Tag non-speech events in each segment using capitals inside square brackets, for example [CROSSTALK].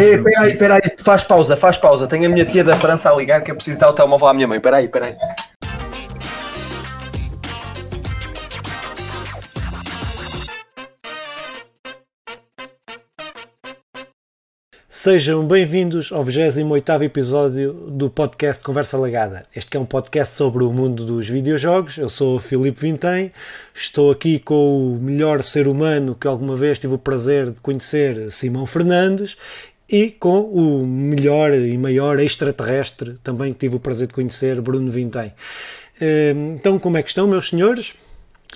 Ei, peraí, peraí, faz pausa, faz pausa. Tenho a minha tia da França a ligar que eu preciso dar o telemóvel à minha mãe. Peraí, peraí. Sejam bem-vindos ao 28º episódio do podcast Conversa Lagada. Este é um podcast sobre o mundo dos videojogos. Eu sou o Filipe Vintém, estou aqui com o melhor ser humano que alguma vez tive o prazer de conhecer, Simão Fernandes, e com o melhor e maior extraterrestre também que tive o prazer de conhecer, Bruno Vintém. Hum, então, como é que estão, meus senhores?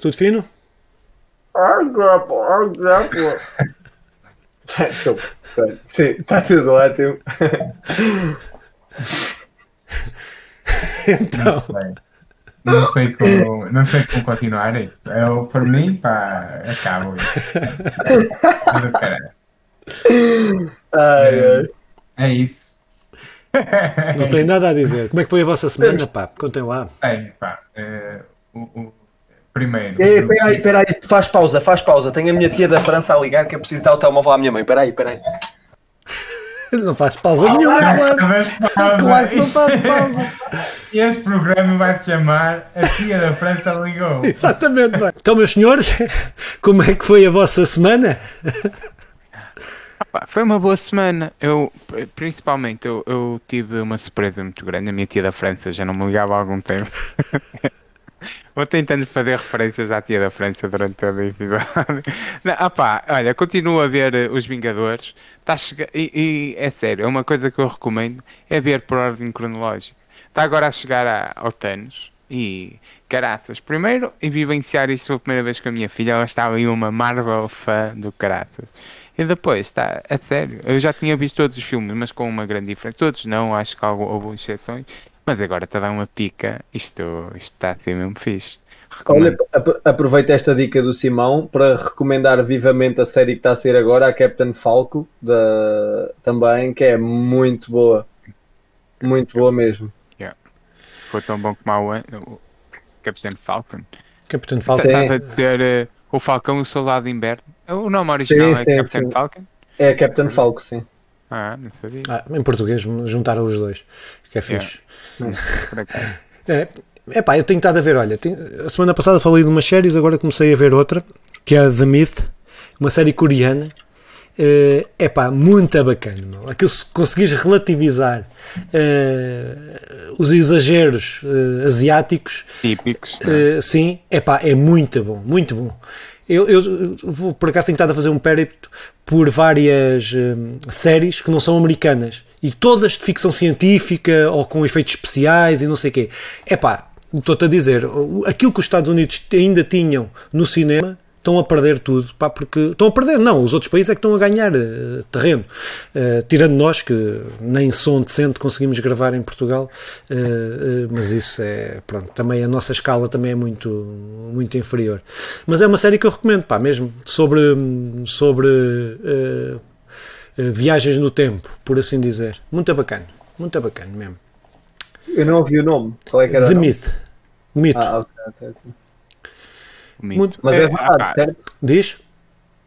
Tudo fino? Desculpa. Sim, está tudo ótimo. então, Não sei. Não sei como, não sei como continuar. Eu, por mim, pá, acabo. Mas, Ai, ai. É isso. [LAUGHS] não tenho nada a dizer. Como é que foi a vossa semana, pá? Contem lá. Tem, pá. eh, o, o- primeiro. Ei, peraí, peraí, faz pausa, faz pausa. Tenho a minha tia da França a ligar que eu preciso dar o telemóvel à minha mãe. Peraí, peraí. [LAUGHS] Não faz pausa nenhuma, claro. Claro que não faz pausa. [LAUGHS] Este programa vai se chamar A Tia da França Ligou. Exatamente. Então, meus senhores, como é que foi a vossa semana? Foi uma boa semana. Eu, principalmente, eu, eu tive uma surpresa muito grande. A minha tia da França já não me ligava há algum tempo. [LAUGHS] Vou tentando fazer referências à tia da França durante todo o episódio. [LAUGHS] Ah pá, olha, continuo a ver eh, Os Vingadores. Tá chega- e, e é sério, é uma coisa que eu recomendo, é ver por ordem cronológica. Está agora a chegar a, ao Thanos e caraças. Primeiro, e vivenciar isso pela primeira vez com a minha filha, ela estava aí uma Marvel fã do caraças. E depois, está, a sério, eu já tinha visto todos os filmes, mas com uma grande diferença. Todos não, acho que houve, houve exceções. Mas agora está a dar uma pica. Isto, isto está a ser mesmo fixe. Olha, Recomendo. ap- aproveita esta dica do Simão para recomendar vivamente a série que está a ser agora, a Captain Falco, da... também, que é muito boa. Muito boa mesmo. Se for tão bom como a o- Capitão Falcon. Capitão Sim. Falcon. Estás a dizer eh, o Falcão e o Soldado de Inverno? O nome original Sim, é sim, Capitão sim. Falcon? É a Captain Falco, sim. Ah, não sabia. Ah, em português juntaram os dois, que é fixe. Acaso. É, epá, eu tenho estado a ver, olha, tenho- a semana passada falei de umas séries, agora comecei a ver outra, que é a The Myth, uma série coreana. É epá, muito bacana, meu. Aquilo se conseguires relativizar eh, os exageros eh, asiáticos, Típicos. é? eh, sim, epá, é muito bom, muito bom. Eu, eu, eu, por acaso tenho estado a fazer um périplo por várias hum, séries que não são americanas e todas de ficção científica ou com efeitos especiais e não sei o quê. Epá, estou-te a dizer, aquilo que os Estados Unidos ainda tinham no cinema estão a perder tudo, pá, porque estão a perder, não, os outros países é que estão a ganhar eh, terreno, Eh, tirando nós que nem som decente conseguimos gravar em Portugal, eh, mas isso é, pronto, também a nossa escala também é muito, muito inferior. Mas é uma série que eu recomendo, pá, mesmo, sobre, sobre viagens no tempo, por assim dizer. Muito bacana, muito bacana mesmo. Eu não ouvi o nome. Qual é que era? o The nome? Myth, mito, Ah, ok, ok, ok. O mito. muito- Mas é verdade, pá, certo? diz?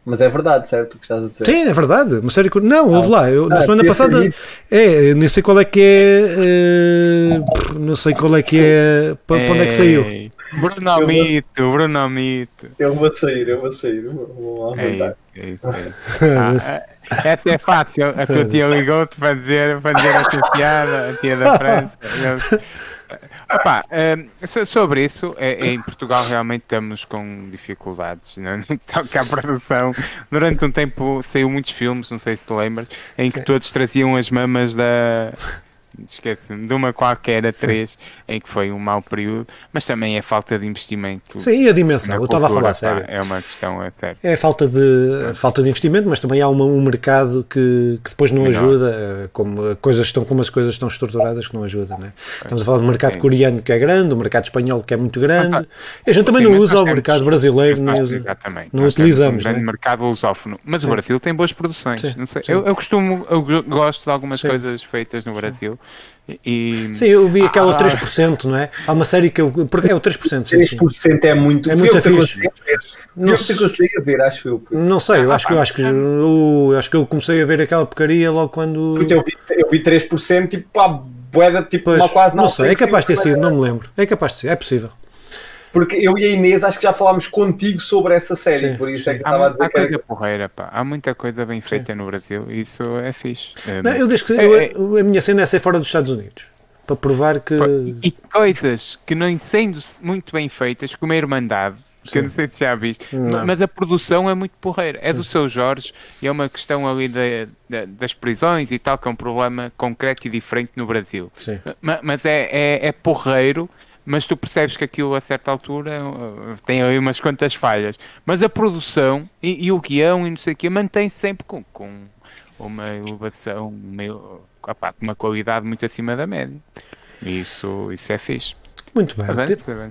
Mas é verdade, certo? O que estás a dizer? Sim, é verdade. Uma série que. Não, ouve lá. Eu, na Ah, semana podia ser passada. É, eu nem sei qual é que é. eh, não sei qual é que é. Para para onde é que saiu? Ei, Bruno Eu vou- Mito, Bruno Mito. Eu vou sair, eu vou sair. Vou, vou Ei, aumentar. ei, ei. [LAUGHS] Ah, ah, essa é fácil. A tua tia ligou-te para dizer, para dizer a tua piada, a tia da França. [LAUGHS] Opa, so- sobre isso, é- é, em Portugal realmente estamos com dificuldades né? [LAUGHS] no que toca à produção. Durante um tempo saiu muitos filmes, não sei se te lembras, em que Sim. todos traziam as mamas da. Esquece-me, de uma qualquer atriz, em que foi um mau período, mas também é falta de investimento. Sim, e a dimensão. Eu estava a falar pá, sério. É uma questão a sério. É falta de, falta de investimento, mas também há uma- um mercado que, que depois não Menor. ajuda, eh, como, coisas estão, como as coisas estão estruturadas que não ajudam. Né? Estamos a falar do mercado Sim. coreano que é grande, o mercado espanhol que é muito grande. Ah, E a gente também Sim, não usa o temos- mercado brasileiro, nós, usa- exatamente, não utilizamos, um grande né? mercado lusófono, mas o Brasil tem boas produções. Não. Eu, eu costumo, eu go- gosto de algumas coisas feitas no Brasil, E, Sim, eu vi aquela Ah, 3%, não é? Há uma série que eu. Porque é o 3%, sim, sim. 3% é muito. É muito fixe. Não eu que se- consegui ver, acho eu. Não sei, eu Ah, acho que eu acho que eu, acho que eu comecei a ver aquela porcaria logo quando. Puto, eu, vi, eu vi 3%, tipo, pá, boeda, tipo, Pois, mal quase não sei, é capaz de ter sido, sido, não me lembro. É capaz de ser, é possível. Porque eu e a Inês acho que já falámos contigo sobre essa série, Sim, por isso é que eu Há, estava a dizer há que era- coisa porreira, pá. Há muita coisa bem feita no Brasil. Isso é fixe. É, Não, eu, desde que, é- eu- é- a minha cena é ser fora dos Estados Unidos. Para provar que. E coisas que não sendo muito bem feitas, como a Irmandade, que eu não sei se já viste, mas a produção é muito porreira. É do seu Jorge e é uma questão ali da- da- das prisões e tal, que é um problema concreto e diferente no Brasil. Sim. Ma- Mas é, é, é porreiro, mas tu percebes que aquilo a certa altura uh, tem ali umas quantas falhas. Mas a produção e, e o guião e não sei o quê mantém-se sempre com, com uma elevação, meio, opá, uma qualidade muito acima da média. Isso, isso é fixe. Muito bem.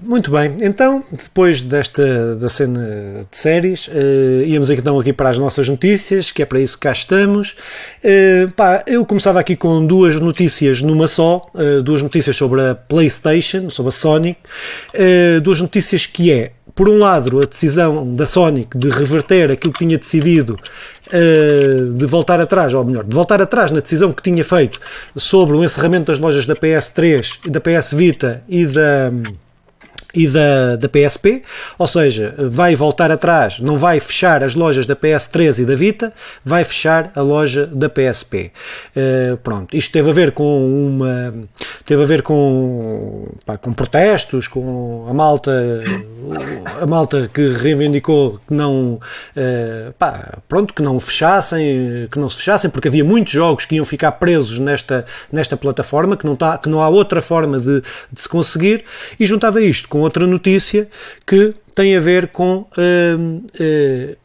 Muito bem, então, depois desta da cena de séries, eh, íamos então aqui para as nossas notícias, que é para isso que cá estamos. Eh, pá, eu começava aqui com duas notícias numa só, eh, duas notícias sobre a PlayStation, sobre a Sonic, Eh, duas notícias que é, por um lado, a decisão da Sonic de reverter aquilo que tinha decidido eh, de voltar atrás, ou melhor, de voltar atrás na decisão que tinha feito sobre o encerramento das lojas da PS3, da PS Vita e da e da, da PSP, ou seja, vai voltar atrás, não vai fechar as lojas da PS3 e da Vita, vai fechar a loja da PSP. Eh, pronto, isto teve a ver com uma teve a ver com, pá, com protestos, com a malta a malta que reivindicou que não eh, pá, pronto, que não fechassem, que não se fechassem, porque havia muitos jogos que iam ficar presos nesta, nesta plataforma, que não, tá, que não há outra forma de, de se conseguir, e juntava isto com outra notícia que tem a ver com hum, eh,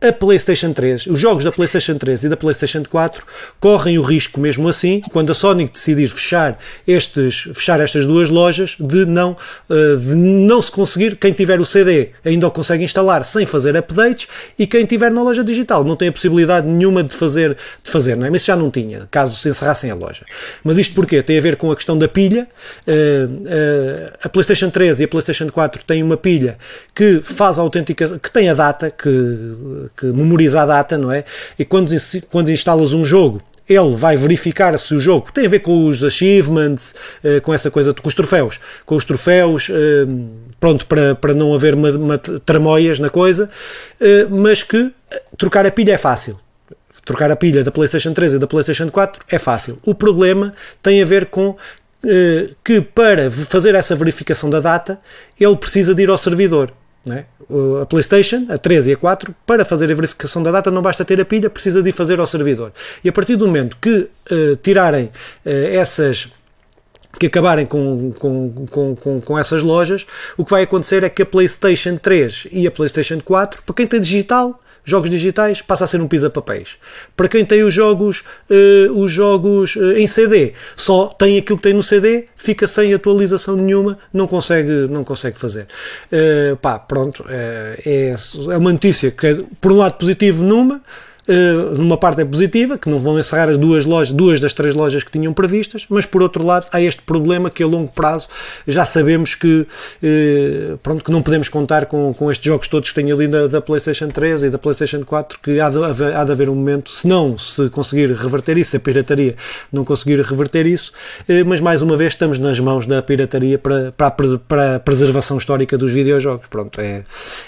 a PlayStation 3, os jogos da PlayStation 3 e da PlayStation 4 correm o risco, mesmo assim, quando a Sony decidir fechar, estes, fechar estas duas lojas, de não, eh, de não se conseguir. Quem tiver o CD ainda o consegue instalar sem fazer updates e quem tiver na loja digital não tem a possibilidade nenhuma de fazer, de fazer não é? mas já não tinha, caso se encerrassem a loja. Mas isto porquê? Tem a ver com a questão da pilha. Eh, eh, a PlayStation 3 e a PlayStation 4 têm uma pilha que faz a autenticação, que tem a data, que, que memoriza a data, não é? E quando, quando instalas um jogo, ele vai verificar se o jogo tem a ver com os achievements, eh, com essa coisa, com os troféus, com os troféus, eh, pronto, para, para não haver uma, uma tramóias na coisa, eh, mas que trocar a pilha é fácil. Trocar a pilha da PlayStation 3 e da PlayStation 4 é fácil. O problema tem a ver com que para fazer essa verificação da data, ele precisa de ir ao servidor. É? O- A PlayStation, a 3 e a 4, para fazer a verificação da data, não basta ter a pilha, precisa de fazer ao servidor. E a partir do momento que eh, tirarem eh, essas que acabarem com, com, com, com, com essas lojas, o que vai acontecer é que a PlayStation 3 e a PlayStation 4, para quem tem digital, jogos digitais, passa a ser um pisa-papéis. Para quem tem os jogos, eh, os jogos eh, em CD, só tem aquilo que tem no CD, fica sem atualização nenhuma, não consegue, não consegue fazer. Eh, pá, pronto, é, é uma notícia que, é, por um lado, positivo numa, Uh, numa parte é positiva, que não vão encerrar as duas lojas, duas das três lojas que tinham previstas, mas por outro lado há este problema que a longo prazo já sabemos que, uh, pronto, que não podemos contar com, com estes jogos todos que têm ali da, da PlayStation 3 e da PlayStation 4, que há de, há de haver um momento, se não se conseguir reverter isso, a pirataria não conseguir reverter isso, uh, mas mais uma vez estamos nas mãos da pirataria para, para, a, para a preservação histórica dos videojogos. Pronto, é,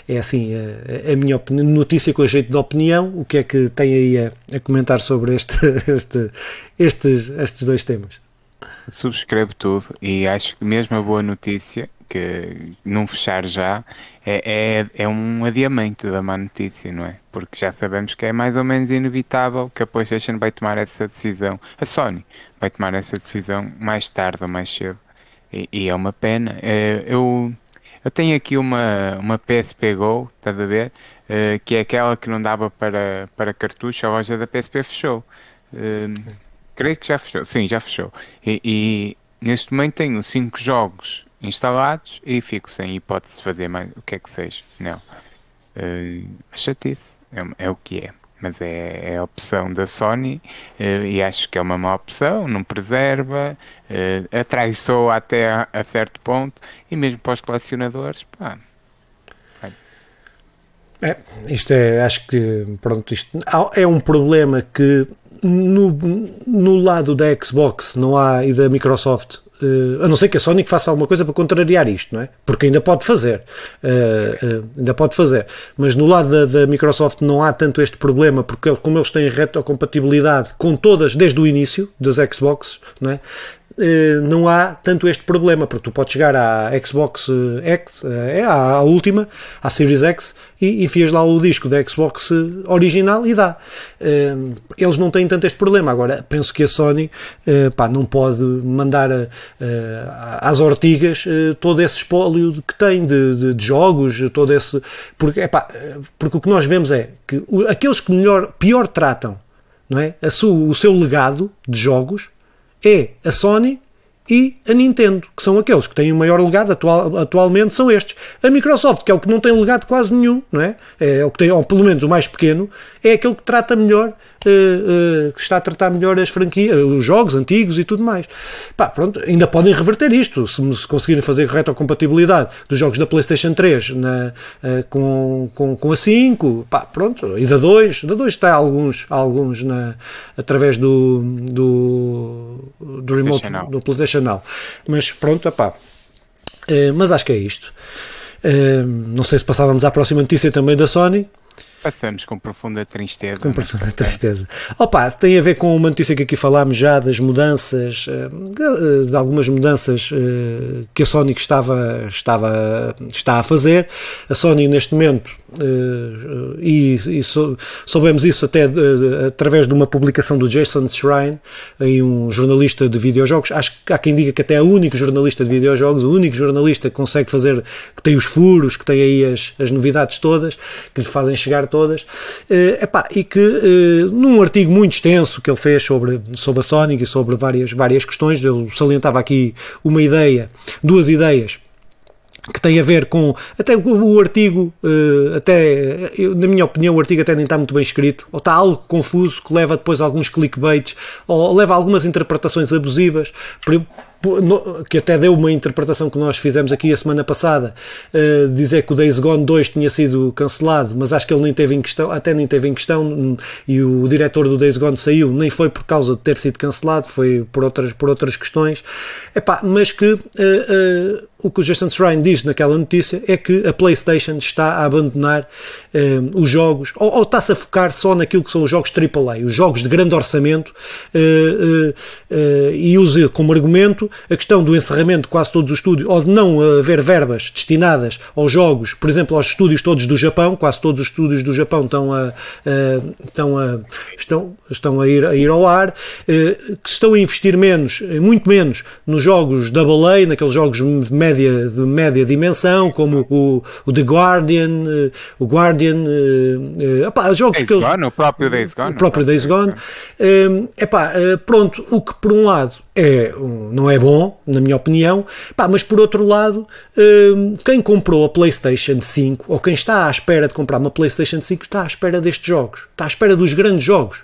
é assim a, a minha opini- notícia com a jeito de opinião. O que é que tem aí a, a comentar sobre este, [LAUGHS] este, estes, estes dois temas? Subscrevo tudo e acho que mesmo a boa notícia, que não fechar já, é, é, é um adiamento da má notícia, não é? Porque já sabemos que é mais ou menos inevitável que a PlayStation vai tomar essa decisão, a Sony vai tomar essa decisão mais tarde ou mais cedo. E, e é uma pena. Eh, Eu, eu tenho aqui uma, uma PSP Go, estás a ver? Eh, que é aquela que não dava para, para cartucho, a loja da PSP fechou. Eh, creio que já fechou. Sim, já fechou. E, e neste momento tenho 5 jogos instalados e fico sem hipótese de fazer mais o que é que seja. Não. Uh, chatice. É, é o que é. mas é, é a opção da Sony eh, e acho que é uma má opção, não preserva, eh, atraiçoa até a, a certo ponto e mesmo para os colecionadores, pá, É, isto é, acho que, pronto, isto é um problema que no, no lado da Xbox não há e da Microsoft, eh, a não ser que a Sony faça alguma coisa para contrariar isto, não é? Porque ainda pode fazer, eh, eh, ainda pode fazer, mas no lado da, da Microsoft não há tanto este problema, porque como eles têm retrocompatibilidade com todas desde o início das Xbox, não é? Eh, não há tanto este problema, porque tu podes chegar à Xbox eh, X, eh, é à, última, à Series X, e enfias lá o disco da Xbox original e dá. Eles não têm tanto este problema. Agora, penso que a Sony pá, não pode mandar às ortigas todo esse espólio que tem de, de- de jogos, todo esse. Porque, epá, porque o que nós vemos é que aqueles que melhor, pior tratam não é? o seu legado de jogos é a Sony e a Nintendo, que são aqueles que têm o maior legado atual, atualmente, são estes. A Microsoft, que é o que não tem legado quase nenhum, não é? É o que tem, ou pelo menos o mais pequeno, é aquele que trata melhor, eh, eh, que está a tratar melhor as franquias, os jogos antigos e tudo mais. Pá, pronto, ainda podem reverter isto, se, se conseguirem fazer retrocompatibilidade dos jogos da PlayStation 3 na, eh, com, com, com a 5, pá, pronto, e da 2, da 2 está alguns, alguns na, através do, do, do remote, do PlayStation Mas pronto, epá, eh, mas acho que é isto. Eh, não sei se passávamos à próxima notícia também da Sony, passamos com profunda tristeza. com né? profunda tristeza. Opa, tem a ver com uma notícia que aqui falámos já das mudanças, eh, de, algumas mudanças que a Sony estava, estava, está a fazer. A Sony neste momento, e, e sou- soubemos isso até de- através de uma publicação do Jason Shrine, aí um jornalista de videojogos, acho que há quem diga que até é o único jornalista de videojogos, o único jornalista que consegue fazer, que tem os furos, que tem aí as, as novidades todas, que lhe fazem chegar todas, Eh, epá, e que eh, num artigo muito extenso que ele fez sobre, sobre a Sonic e sobre várias, várias questões, ele salientava aqui uma ideia, duas ideias que tem a ver com até o, artigo eh, até eu, na minha opinião o artigo até nem está muito bem escrito ou está algo confuso que leva depois a alguns clickbaits ou leva a algumas interpretações abusivas que até deu uma interpretação que nós fizemos aqui a semana passada eh, dizer que o Days Gone 2 tinha sido cancelado mas acho que ele nem teve em questão até nem teve em questão e o diretor do Days Gone saiu nem foi por causa de ter sido cancelado foi por outras, por outras questões. Epá, mas que eh, eh, o que o Jason Shrine diz naquela notícia é que a PlayStation está a abandonar os jogos, ou, ou está-se a focar só naquilo que são os jogos AAA, os jogos de grande orçamento, e usa como argumento a questão do encerramento de quase todos os estúdios, ou de não haver verbas destinadas aos jogos, por exemplo, aos estúdios todos do Japão, quase todos os estúdios do Japão estão a, a- estão a, estão, estão a, ir, a ir ao ar, eh, que estão a investir menos, eh, muito menos, nos jogos AA, naqueles jogos de média, de média dimensão, como o, o The Guardian, eh, o Guardian, opá, jogos Days que eles, Gone, o próprio Days Gone. o próprio Days Gone. Hum, epá, eh, pronto, o que por um lado é, não é bom, na minha opinião, pá, mas por outro lado, hum, quem comprou a PlayStation 5 ou quem está à espera de comprar uma PlayStation 5 está à espera destes jogos, está à espera dos grandes jogos.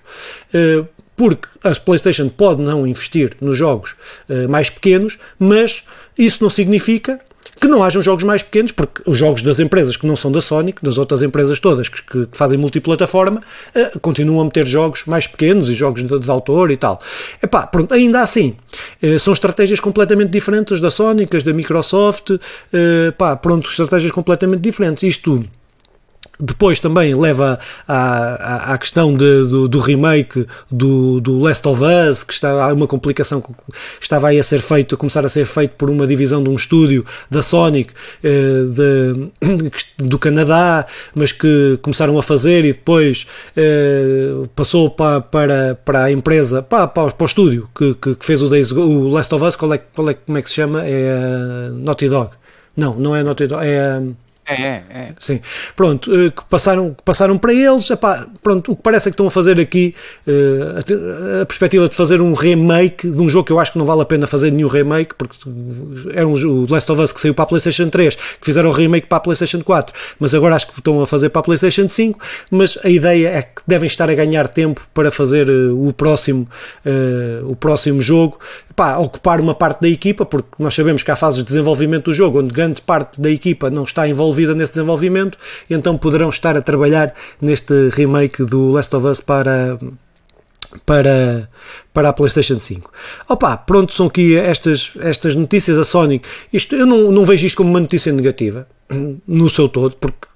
Eh, porque a PlayStation pode não investir nos jogos eh, mais pequenos, mas isso não significa que não hajam jogos mais pequenos, porque os jogos das empresas que não são da Sonic, das outras empresas todas que, que- que fazem multiplataforma, eh, continuam a meter jogos mais pequenos e jogos de, de autor e tal. Epá, pronto, ainda assim, eh, são estratégias completamente diferentes da Sonic, as da Microsoft, eh, pá, pronto, estratégias completamente diferentes. Isto tudo. Depois também leva à, à, à questão de- do, do remake do, do Last of Us, que há uma complicação que estava aí a ser feito, a começar a ser feito por uma divisão de um estúdio da Sonic eh, de- [CLEARS THROAT] do Canadá, mas que começaram a fazer e depois eh, passou pa- para, para a empresa, pa- para, para o estúdio que, que, que fez o, Days o Last of Us, qual é, qual é, como é que se chama? É a Naughty Dog. Não, não é Naughty Dog, é É, é. Sim. Pronto, eh, que passaram, que passaram para eles. Epá, pronto, o que parece é que estão a fazer aqui eh, a a, perspectiva de fazer um remake de um jogo que eu acho que não vale a pena fazer nenhum remake, porque era um o Last of Us que saiu para a PlayStation 3, que fizeram o remake para a PlayStation 4, mas agora acho que estão a fazer para a PlayStation 5. Mas a ideia é que devem estar a ganhar tempo para fazer eh, o próximo, o próximo jogo, Epá, ocupar uma parte da equipa, porque nós sabemos que há fases de desenvolvimento do jogo onde grande parte da equipa não está envolvida nesse desenvolvimento, então poderão estar a trabalhar neste remake do Last of Us para para, para a PlayStation 5. Opa, pronto, são aqui estas, estas notícias. A Sony, isto, eu não, não vejo isto como uma notícia negativa, no seu todo, porque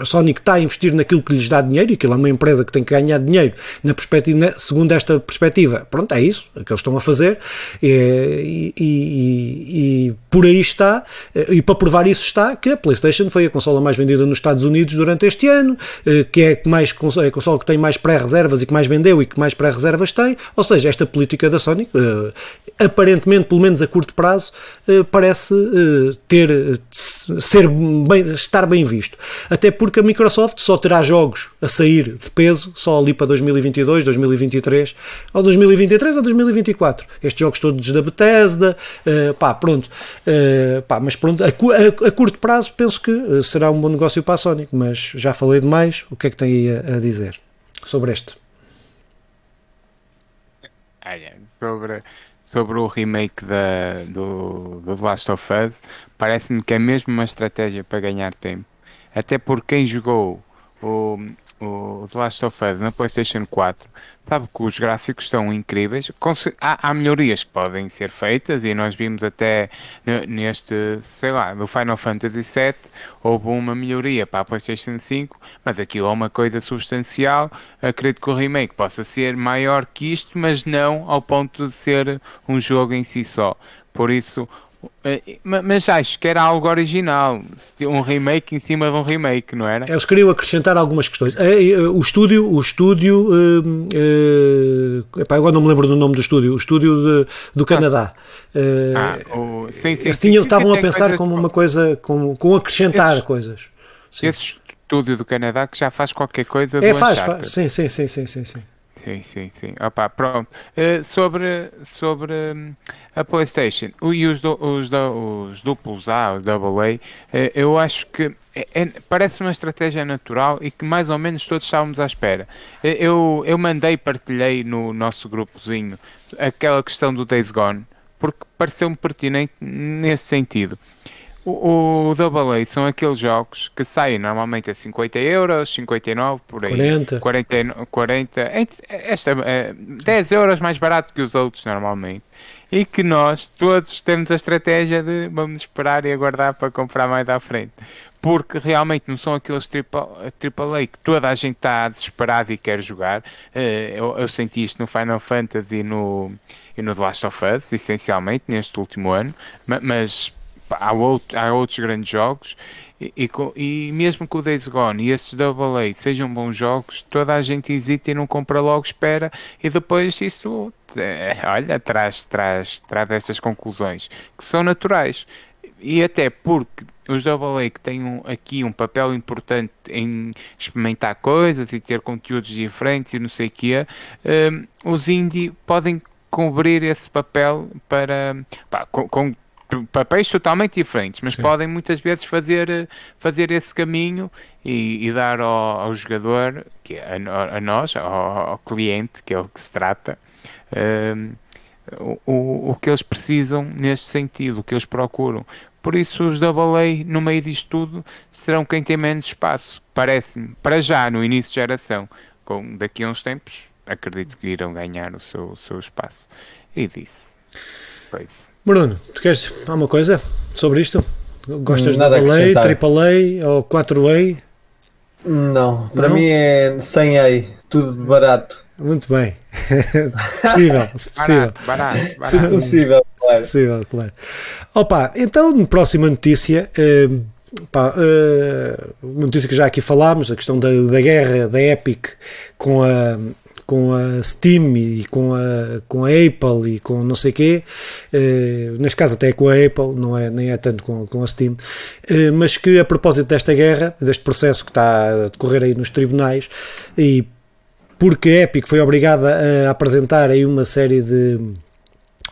a Sony está a investir naquilo que lhes dá dinheiro, e aquilo é uma empresa que tem que ganhar dinheiro, na perspectiva, segundo esta perspectiva. Pronto, é isso é que eles estão a fazer, e, e- e- e por aí está, e para provar isso está que a PlayStation foi a consola mais vendida nos Estados Unidos durante este ano, eh, que é que mais é a consola que tem mais pré-reservas e que mais vendeu e que mais pré-reservas tem, ou seja, esta política da Sony, eh, aparentemente, pelo menos a curto prazo, parece ter ser bem, estar bem visto. Até porque a Microsoft só terá jogos a sair de peso só ali para 2022, 2023, ou 2023 ou 2024. Estes jogos todos da Bethesda, eh, pá, pronto. Eh, pá, mas pronto, a, a- a curto prazo penso que eh, será um bom negócio para a Sony, mas já falei demais. O que é que tem aí a, a dizer sobre este? Olha, sobre, sobre o remake da, do, do The Last of Us, parece-me que é mesmo uma estratégia para ganhar tempo. Até porque quem jogou o, o The Last of Us na PlayStation 4 sabe que os gráficos são incríveis. Há, há melhorias que podem ser feitas e nós vimos até ne- neste, sei lá, no Final Fantasy VII houve uma melhoria para a PlayStation 5, mas aquilo é uma coisa substancial. Acredito que o remake possa ser maior que isto, mas não ao ponto de ser um jogo em si só. Por isso, mas acho que era algo original, um remake em cima de um remake, não era? Eles queriam acrescentar algumas questões. Eh, eh, O estúdio, o estúdio, eh, epá, agora não me lembro do nome do estúdio, o estúdio de- do Canadá. Eh, Ah, o, sim, sim, eles tinham, sim, estavam a pensar como uma coisa, como, com acrescentar Esses- coisas. Sim. Esse estúdio do Canadá que já faz qualquer coisa É, do faz, faz. Sim, sim, sim, sim, sim, sim. Sim, sim, sim. Opa, pronto. Eh, sobre sobre hum, a PlayStation o- e os, du- os, du- os duplos A, os AA, eh, eu acho que é- é- parece uma estratégia natural e que mais ou menos todos estávamos à espera. Eh, Eu, eu mandei, partilhei no nosso grupozinho aquela questão do Days Gone, porque pareceu-me pertinente nesse sentido. O, o Double A são aqueles jogos que saem normalmente a 50 euros, 59 por aí. 40. 40, e no- 40 entre- esta, é, 10 euros mais barato que os outros normalmente. E que nós todos temos a estratégia de vamos esperar e aguardar para comprar mais à frente. Porque realmente não são aqueles AAA que toda a gente está desesperado e quer jogar. Eh, Eu, eu senti isto no Final Fantasy e no, e no The Last of Us, essencialmente, neste último ano. Ma- Mas há, outro- há outros grandes jogos e, e e mesmo que o Days Gone e esses AA sejam bons jogos, toda a gente hesita e não compra logo, espera e depois isso, eh, olha, traz, traz, traz estas conclusões que são naturais. E até porque os AA que têm um- aqui um papel importante em experimentar coisas e ter conteúdos diferentes e não sei o que os indie podem cobrir esse papel para pá, com, com papéis totalmente diferentes, mas Sim. podem muitas vezes fazer, eh, fazer esse caminho e, e dar ao, ao jogador, que é a, a nós, ao, ao cliente, que é o que se trata, ehm, o, o, que eles precisam neste sentido, o que eles procuram. Por isso, os AA, no meio disto tudo, serão quem tem menos espaço. Parece-me, para já, no início de geração, com, daqui a uns tempos, acredito que irão ganhar o seu, o seu espaço. E disse. Foi isso. Bruno, tu queres alguma coisa sobre isto? Gostas de Nada a AA, acrescentar. AAA ou 4A? Não, para Não? mim é 100 ei, tudo de barato. Muito bem. [LAUGHS] Se possível, se possível. Barato, barato, Se barato. possível, claro. Possível, claro. Opa, então, próxima notícia. pá, uma notícia que já aqui falámos, a questão da, da guerra da Epic com a, com a Steam e com a, com a Apple e com não sei quê, eh, neste caso até com a Apple, não é, nem é tanto com, com a Steam, eh, mas que a propósito desta guerra, deste processo que está a decorrer aí nos tribunais, e porque a Epic foi obrigada a apresentar aí uma série de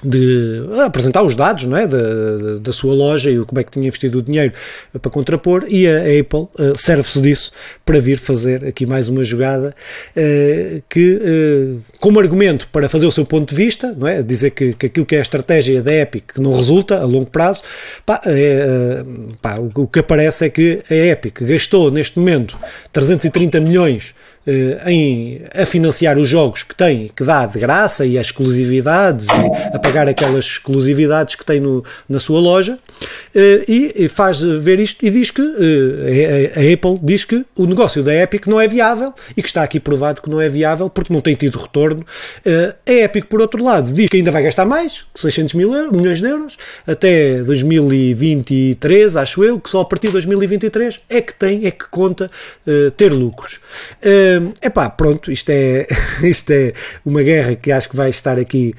de apresentar os dados não é? da, da sua loja e como é que tinha investido o dinheiro para contrapor e a Apple uh, serve-se disso para vir fazer aqui mais uma jogada uh, que como argumento para fazer o seu ponto de vista não é? dizer que, que aquilo que é a estratégia da Epic que não resulta a longo prazo pá, é, pá, o, que aparece é que a Epic gastou neste momento 330 milhões em a financiar os jogos que tem, que dá de graça e as exclusividades e a pagar aquelas exclusividades que tem no, na sua loja eh, e faz ver isto e diz que eh, a Apple diz que o negócio da Epic não é viável e que está aqui provado que não é viável porque não tem tido retorno. A Epic, por outro lado, diz que ainda vai gastar mais, 600 mil euros, milhões de euros, até 2023, acho eu, que só a partir de 2023 é que tem, é que conta ter lucros. É pá, pronto, isto é, [LAUGHS] isto é uma guerra que acho que vai estar aqui,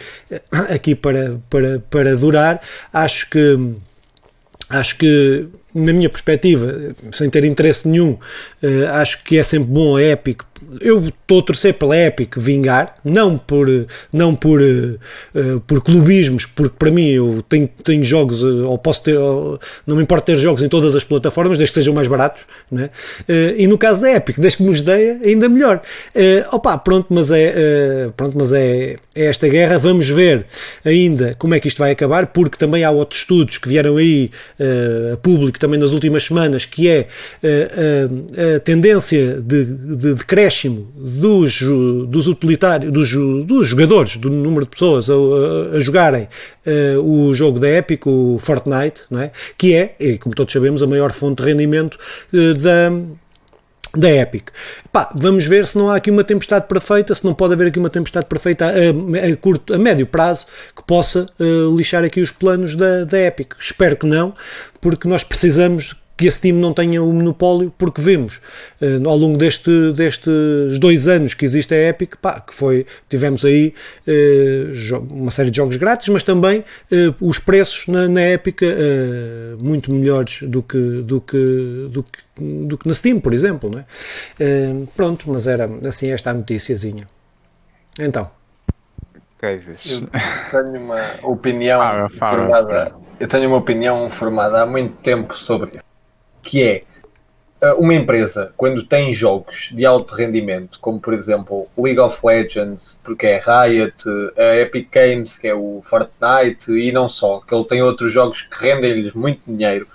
aqui para, para, para durar. Acho que acho que na minha perspectiva, sem ter interesse nenhum, uh, acho que é sempre bom a Epic eu estou a torcer pela Epic vingar, não por, não por, uh, por clubismos, porque para mim eu tenho, tenho jogos, uh, ou posso ter, não me importa ter jogos em todas as plataformas, desde que sejam mais baratos, né? Uh, e no caso da Epic, desde que me deem, ainda melhor. Uh, opa, pronto, mas é, pronto, mas é, é esta guerra, vamos ver ainda como é que isto vai acabar, porque também há outros estudos que vieram aí a público também nas últimas semanas, que é a tendência de, de, de acréscimo dos, dos utilitários, dos, dos jogadores, do número de pessoas a, a, jogarem uh, o jogo da Epic, o Fortnite, não é? que é, como todos sabemos, a maior fonte de rendimento uh, da da Epic. Pá, vamos ver se não há aqui uma tempestade perfeita, se não pode haver aqui uma tempestade perfeita a, a curto, a médio prazo que possa uh, lixar aqui os planos da, da Epic. Espero que não, porque nós precisamos que esse time não tenha o um monopólio, porque vemos uh, ao longo deste, destes dois anos que existe a Epic, pá, que foi, tivemos aí uh, uma série de jogos grátis, mas também uh, os preços na, na Epic muito melhores do que, do, que, do, que, do que na Steam, por exemplo. Não é? pronto, mas era assim esta a noticiazinha. Então. Eu tenho uma opinião formada. Eu tenho uma opinião formada há muito tempo sobre isso que é eh, uma empresa, quando tem jogos de alto rendimento, como por exemplo League of Legends, porque é Riot, a Epic Games, que é o Fortnite, e não só, que ele tem outros jogos que rendem-lhes muito dinheiro,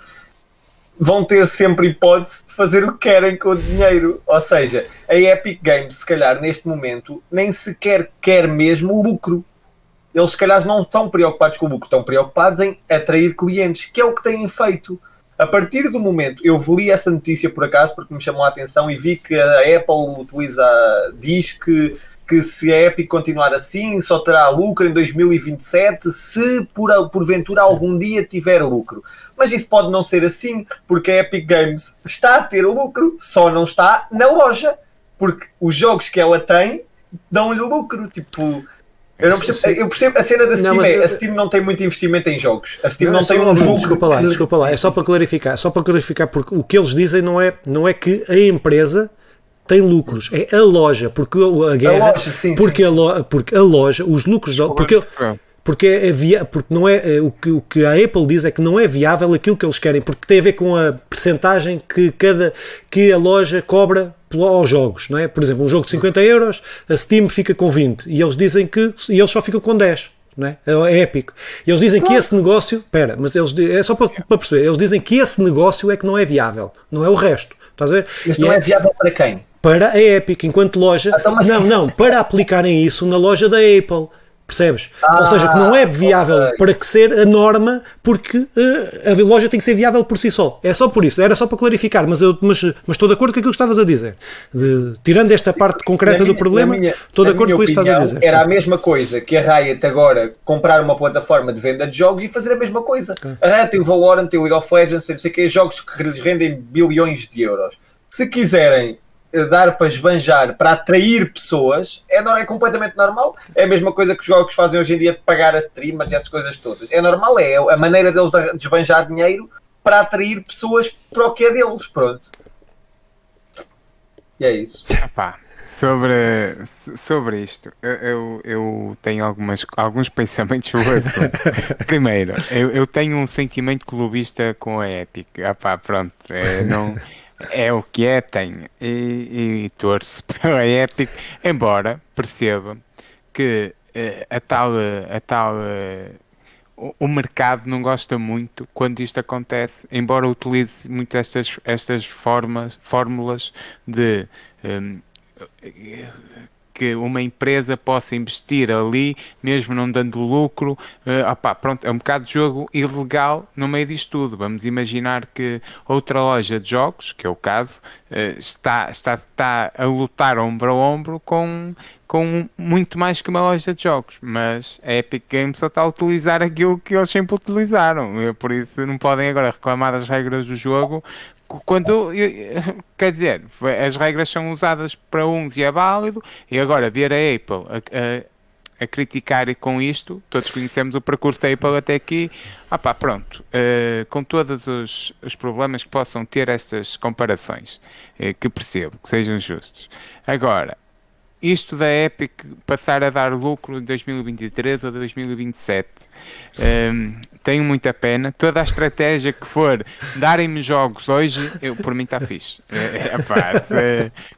vão ter sempre hipótese de fazer o que querem com o dinheiro. Ou seja, a Epic Games, se calhar neste momento, nem sequer quer mesmo o lucro. Eles, se calhar, não estão preocupados com o lucro, estão preocupados em atrair clientes, que é o que têm feito a partir do momento, eu li essa notícia por acaso porque me chamou a atenção e vi que a Apple utiliza, diz que, que se a Epic continuar assim, só terá lucro em 2027 se por, porventura algum dia tiver lucro. Mas isso pode não ser assim, porque a Epic Games está a ter lucro, só não está na loja, porque os jogos que ela tem dão-lhe lucro. Tipo, eu não percebo, eu percebo a cena da Steam não, é, eu... a Steam não tem muito investimento em jogos. A Steam não, não tem um jogo. Desculpa lá, desculpa lá, é só para clarificar, só para clarificar, porque o que eles dizem não é, não é que a empresa tem lucros, é a loja, porque a guerra, a loja, sim, porque, sim, a loja, porque a loja, os lucros, porque, porque, é via, porque não é, é o que, o que a Apple diz é que não é viável aquilo que eles querem, porque tem a ver com a percentagem que cada que a loja cobra aos jogos, não é? Por exemplo, um jogo de 50 euros, a Steam fica com 20 e eles dizem que e eles só ficam com 10. Não é? é épico. E eles dizem que esse negócio, espera, mas eles é só para, para, perceber, eles dizem que esse negócio é que não é viável, não é o resto. Estás a ver? Mas não é, é viável para quem? Para a Epic, enquanto loja. Então, não, [LAUGHS] não, para aplicarem isso na loja da Apple. Percebes? Ah, Ou seja, que não é viável okay. para que ser a norma, porque uh, a loja tem que ser viável por si só. É só por isso. Era só para clarificar, mas, eu, mas, mas estou de acordo com aquilo que estavas a dizer. De, tirando esta Sim, parte concreta minha, do problema, minha, estou de acordo com isso que estás a dizer. Era Sim. a mesma coisa que a Riot agora comprar uma plataforma de venda de jogos e fazer a mesma coisa. Okay. A Riot tem o Valorant, tem o League of Legends, não sei o que, jogos que lhes rendem bilhões de euros. Se quiserem dar para esbanjar, para atrair pessoas, é, é completamente normal. É a mesma coisa que os jogos fazem hoje em dia de pagar a streamers e essas coisas todas. É normal, é a maneira deles de esbanjar dinheiro para atrair pessoas para o que é deles. Pronto. E é isso. Epá, sobre, sobre isto, eu, eu, eu, tenho algumas, alguns pensamentos sobre o assunto. [LAUGHS] Primeiro, eu, eu, tenho um sentimento clubista com a Epic. Epá, pronto, é, não, é o que é, tenho. E, e torço [LAUGHS] pela Epic, embora perceba que uh, a tal, a tal uh, o mercado não gosta muito quando isto acontece, embora utilize muito estas, estas formas, fórmulas de um, que uma empresa possa investir ali, mesmo não dando lucro. Uh, opá, pronto, é um bocado de jogo ilegal no meio disto tudo. Vamos imaginar que outra loja de jogos, que é o caso, uh, está, está, está a lutar ombro a ombro com, com muito mais que uma loja de jogos, mas a Epic Games só está a utilizar aquilo que eles sempre utilizaram, por isso não podem agora reclamar das regras do jogo. Quando, [LAUGHS] quer dizer, as regras são usadas para uns e é válido, e agora ver a Apple a, a, a criticar com isto, todos conhecemos o percurso da Apple até aqui, ah pá, pronto, uh, com todos os, os, problemas que possam ter estas comparações, uh, que percebo, que sejam justos. Agora, isto da Epic passar a dar lucro em 2023 ou 2027. Um, tenho muita pena. Toda a estratégia que for darem-me jogos hoje, eu, por mim está fixe. É, é, pá,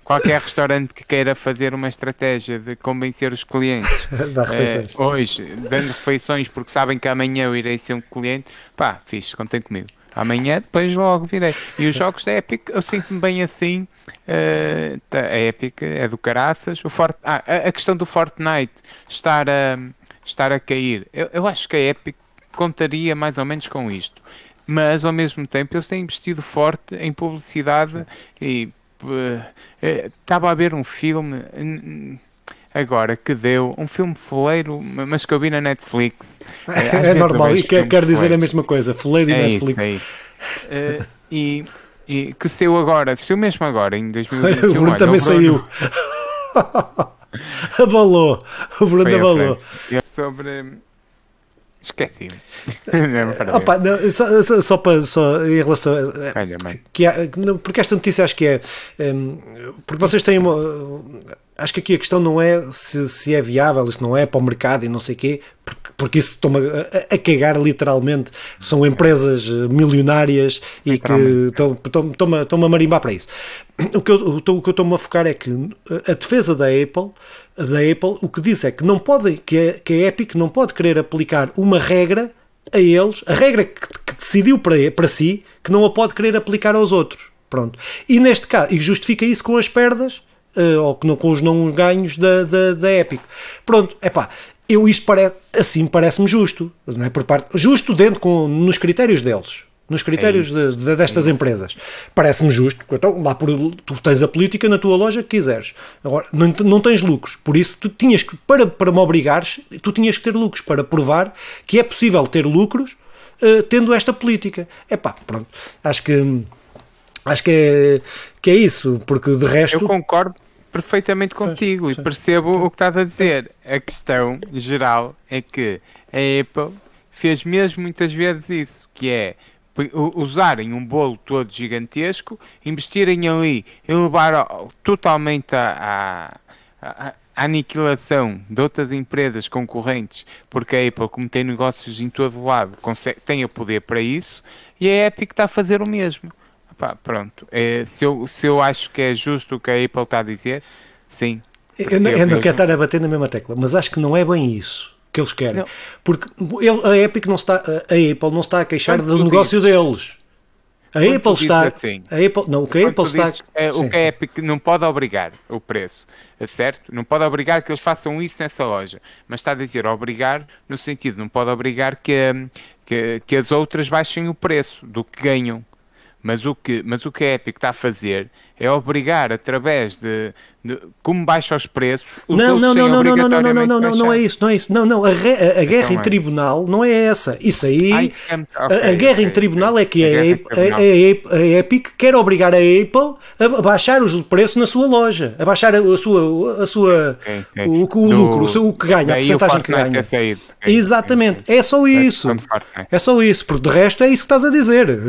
qualquer restaurante que queira fazer uma estratégia de convencer os clientes [LAUGHS] é, hoje, dando refeições porque sabem que amanhã eu irei ser um cliente, pá, fixe, contem comigo. Amanhã depois logo virei. E os jogos da Epic, eu sinto-me bem assim. Uh, a Epic é do caraças. O Fort, ah, a, questão do Fortnite estar a, estar a cair. Eu, eu acho que a Epic contaria mais ou menos com isto. Mas ao mesmo tempo eles têm investido forte em publicidade e uh, estava a ver um filme agora que deu um filme foleiro, mas que eu vi na Netflix. É, é normal, e quer, quer dizer a mesma coisa, foleiro e é Netflix. Isso, é isso. Uh, e, e que saiu agora, saiu mesmo agora, em 2021. [LAUGHS] o Bruno também saiu. [LAUGHS] abalou, o Bruno abalou. É sobre. Esqueci-me. [LAUGHS] Opa, não, só, só, só, para, só em relação a, Olha, que há, porque esta notícia acho que é um, porque vocês têm uma acho que aqui a questão não é se, se é viável, se não é para o mercado e não sei o quê, porque, porque isso toma a, a, cagar literalmente. São empresas eh, milionárias e que estão-me a marimbar para isso. O que eu estou-me a focar é que a defesa da Apple, da Apple o que diz é que não pode, que a, que a Epic não pode querer aplicar uma regra a eles, a regra que, que decidiu para, para si, que não a pode querer aplicar aos outros. Pronto. E neste caso, e justifica isso com as perdas uh, ou não, com os não ganhos da, da, da Epic. Pronto, é pá, eu isto parece, assim parece-me justo, não é? Por parte, justo dentro com, nos critérios deles. Nos critérios é de, de, destas é empresas. Parece-me justo. Então, lá por, tu tens a política na tua loja que quiseres. Agora, não, não tens lucros. Por isso, tu tinhas que, para, para me obrigares, tu tinhas que ter lucros para provar que é possível ter lucros uh, tendo esta política. É pá, pronto. Acho que acho que é, que é isso, porque de resto. Eu concordo perfeitamente contigo e percebo o que estás a dizer. A questão geral é que a Apple fez mesmo muitas vezes isso, que é usarem um bolo todo gigantesco, investirem ali e levar totalmente à, à, aniquilação de outras empresas concorrentes, porque a Apple, como tem negócios em todo lado, consegue, tem o poder para isso, e a Epic está a fazer o mesmo. Pá, pronto. É, se, eu, se eu acho que é justo o que a Apple está a dizer, sim. Eu não, eu não quero estar a bater na mesma tecla, mas acho que não é bem isso que eles querem. Não. Porque ele, a, Epic não está, a Apple não está a queixar Quando do negócio dizes, deles. A Apple está. Assim, a Apple, não, o que a Apple está. Dizes, é, sim, o que a Epic não pode obrigar o preço, é certo? Não pode obrigar que eles façam isso nessa loja, mas está a dizer obrigar no sentido, não pode obrigar que, que, que as outras baixem o preço do que ganham. Mas o que, mas o que a Epic está a fazer é é obrigar através de, de como baixa os preços. Os não, não, não, não, não, não, não, não, não, não, não é isso, não é isso. Não, não, a, re, a, a guerra então, em é. tribunal não é essa. Isso aí, é, okay, a, a, guerra okay, em tribunal okay. é que a, a, a, Epic quer obrigar a Apple a baixar os preços na sua loja, a baixar a sua, a sua. O, o Do, lucro, o que ganha, a porcentagem que ganha. Saído, Exatamente, é só isso. É só isso, porque de resto é isso que estás a dizer. [LAUGHS]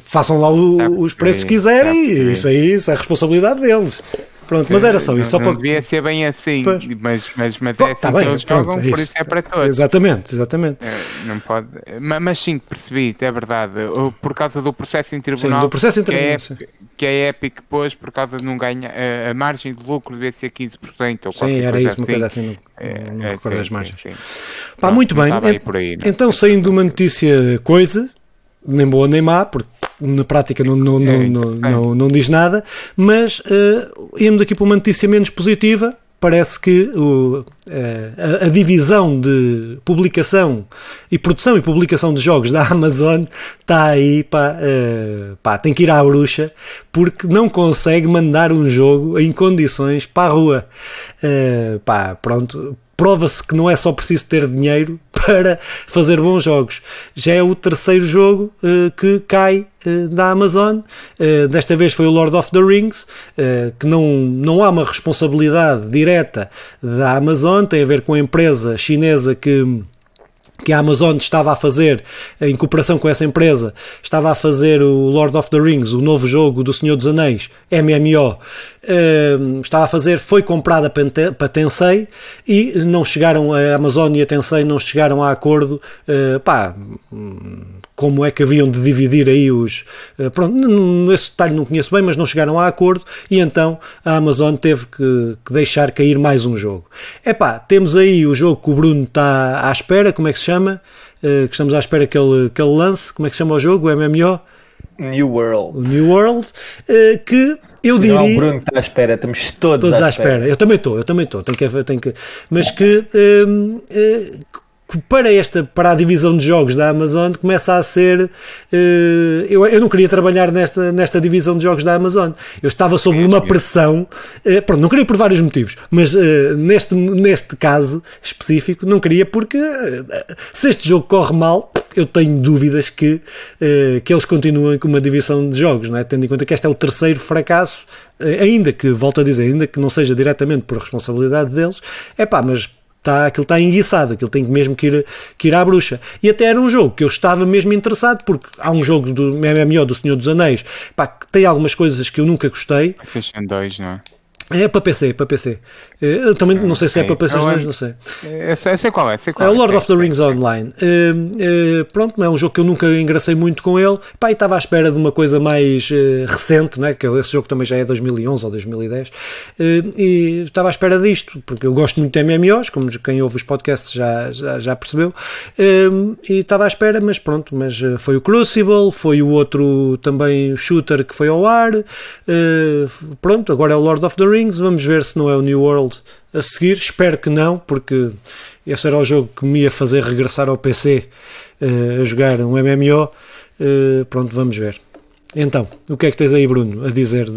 Façam lá o, os preços que quiserem isso aí isso é a responsabilidade deles. Pronto, mas era só isso. Só não para... devia ser bem assim, mas, mas, mas é assim tá bem, que eles pronto, jogam, é por isso é para todos. Exatamente, exatamente. É, não pode... mas, mas sim, percebi, é verdade. Por causa do processo em tribunal, sim, do processo em tribunal que, é, que é Epic depois, por causa de não ganhar, a, a margem de lucro devia ser 15% ou Sim, era isso, assim. uma coisa assim, não, é, não é, recordo sim, as margens. Sim, sim. Pá, não, muito bem. Aí, então, saindo de uma notícia coisa, nem boa nem má, porque na prática não, não, é, não, não, não, diz nada, mas uh, íamos aqui para uma notícia menos positiva. Parece que o, eh, a, a, divisão de publicação e produção e publicação de jogos da [LAUGHS] Amazon está aí, pá, uh, pá, tem que ir à bruxa porque não consegue mandar um jogo em condições para a rua. Uh, pá, pronto, prova-se que não é só preciso ter dinheiro [LAUGHS] para fazer bons jogos. Já é o terceiro jogo uh, que cai uh, da Amazon. Uh, desta vez foi o Lord of the Rings, que não, não há uma responsabilidade direta da Amazon, tem a ver com a empresa chinesa que que a Amazon estava a fazer, em cooperação com essa empresa, estava a fazer o Lord of the Rings, o novo jogo do Senhor dos Anéis, MMO, uh, estava a fazer, foi comprada para Tensei e não chegaram, a Amazon e a Tensei não chegaram a acordo, uh, pá, como é que haviam de dividir aí os. Uh, pronto, esse detalhe não conheço bem, mas não chegaram a acordo e então a Amazon teve que, que deixar cair mais um jogo. É pá, temos aí o jogo que o Bruno está à espera, como é que se chama? Uh, que estamos à espera que ele, que ele lance, como é que se chama o jogo? O MMO? New World. O New World, uh, que eu diria. Não, o Bruno está à espera, estamos todos, todos à, espera. espera. Eu também estou, eu também estou, tenho que, tenho que, mas que uh, para esta para a divisão de jogos da Amazon começa a ser uh, eu, eu não queria trabalhar nesta, nesta divisão de jogos da Amazon eu estava sob uma pressão uh, pronto, não queria por vários motivos mas uh, neste, neste caso específico não queria porque se este jogo corre mal eu tenho dúvidas que, que eles continuem com uma divisão de jogos, não é? tendo em conta que este é o terceiro fracasso, ainda que, volto a dizer, ainda que não seja diretamente por responsabilidade deles, é pá, mas Tá, aquilo está enguiçado, aquilo tem mesmo que ir, que ir à bruxa. E até era um jogo que eu estava mesmo interessado, porque há um jogo do MMO do Senhor dos Anéis pá, que tem algumas coisas que eu nunca gostei. PlayStation 2, não é? É para PC, para PC. Eh, eu também não sei se é, é para PC, não sei. Eu sei, eu sei qual é. Sei qual é o Lord of the Rings Online. Uh, uh, pronto, é um jogo que eu nunca engracei muito com ele. Pá, estava à espera de uma coisa mais uh, recente, né? que esse jogo também já é 2011 ou 2010. e estava à espera disto, porque eu gosto muito de MMOs, como quem ouve os podcasts já, já, já percebeu. e estava à espera, mas pronto, mas foi o Crucible, foi o outro também shooter que foi ao ar. pronto, agora é o Lord of the Rings. Vamos ver se não é o New World a seguir. Espero que não, porque esse era o jogo que me ia fazer regressar ao PC uh, eh, a jogar um MMO. Uh, eh, pronto, vamos ver. Então, o que é que tens aí, Bruno, a dizer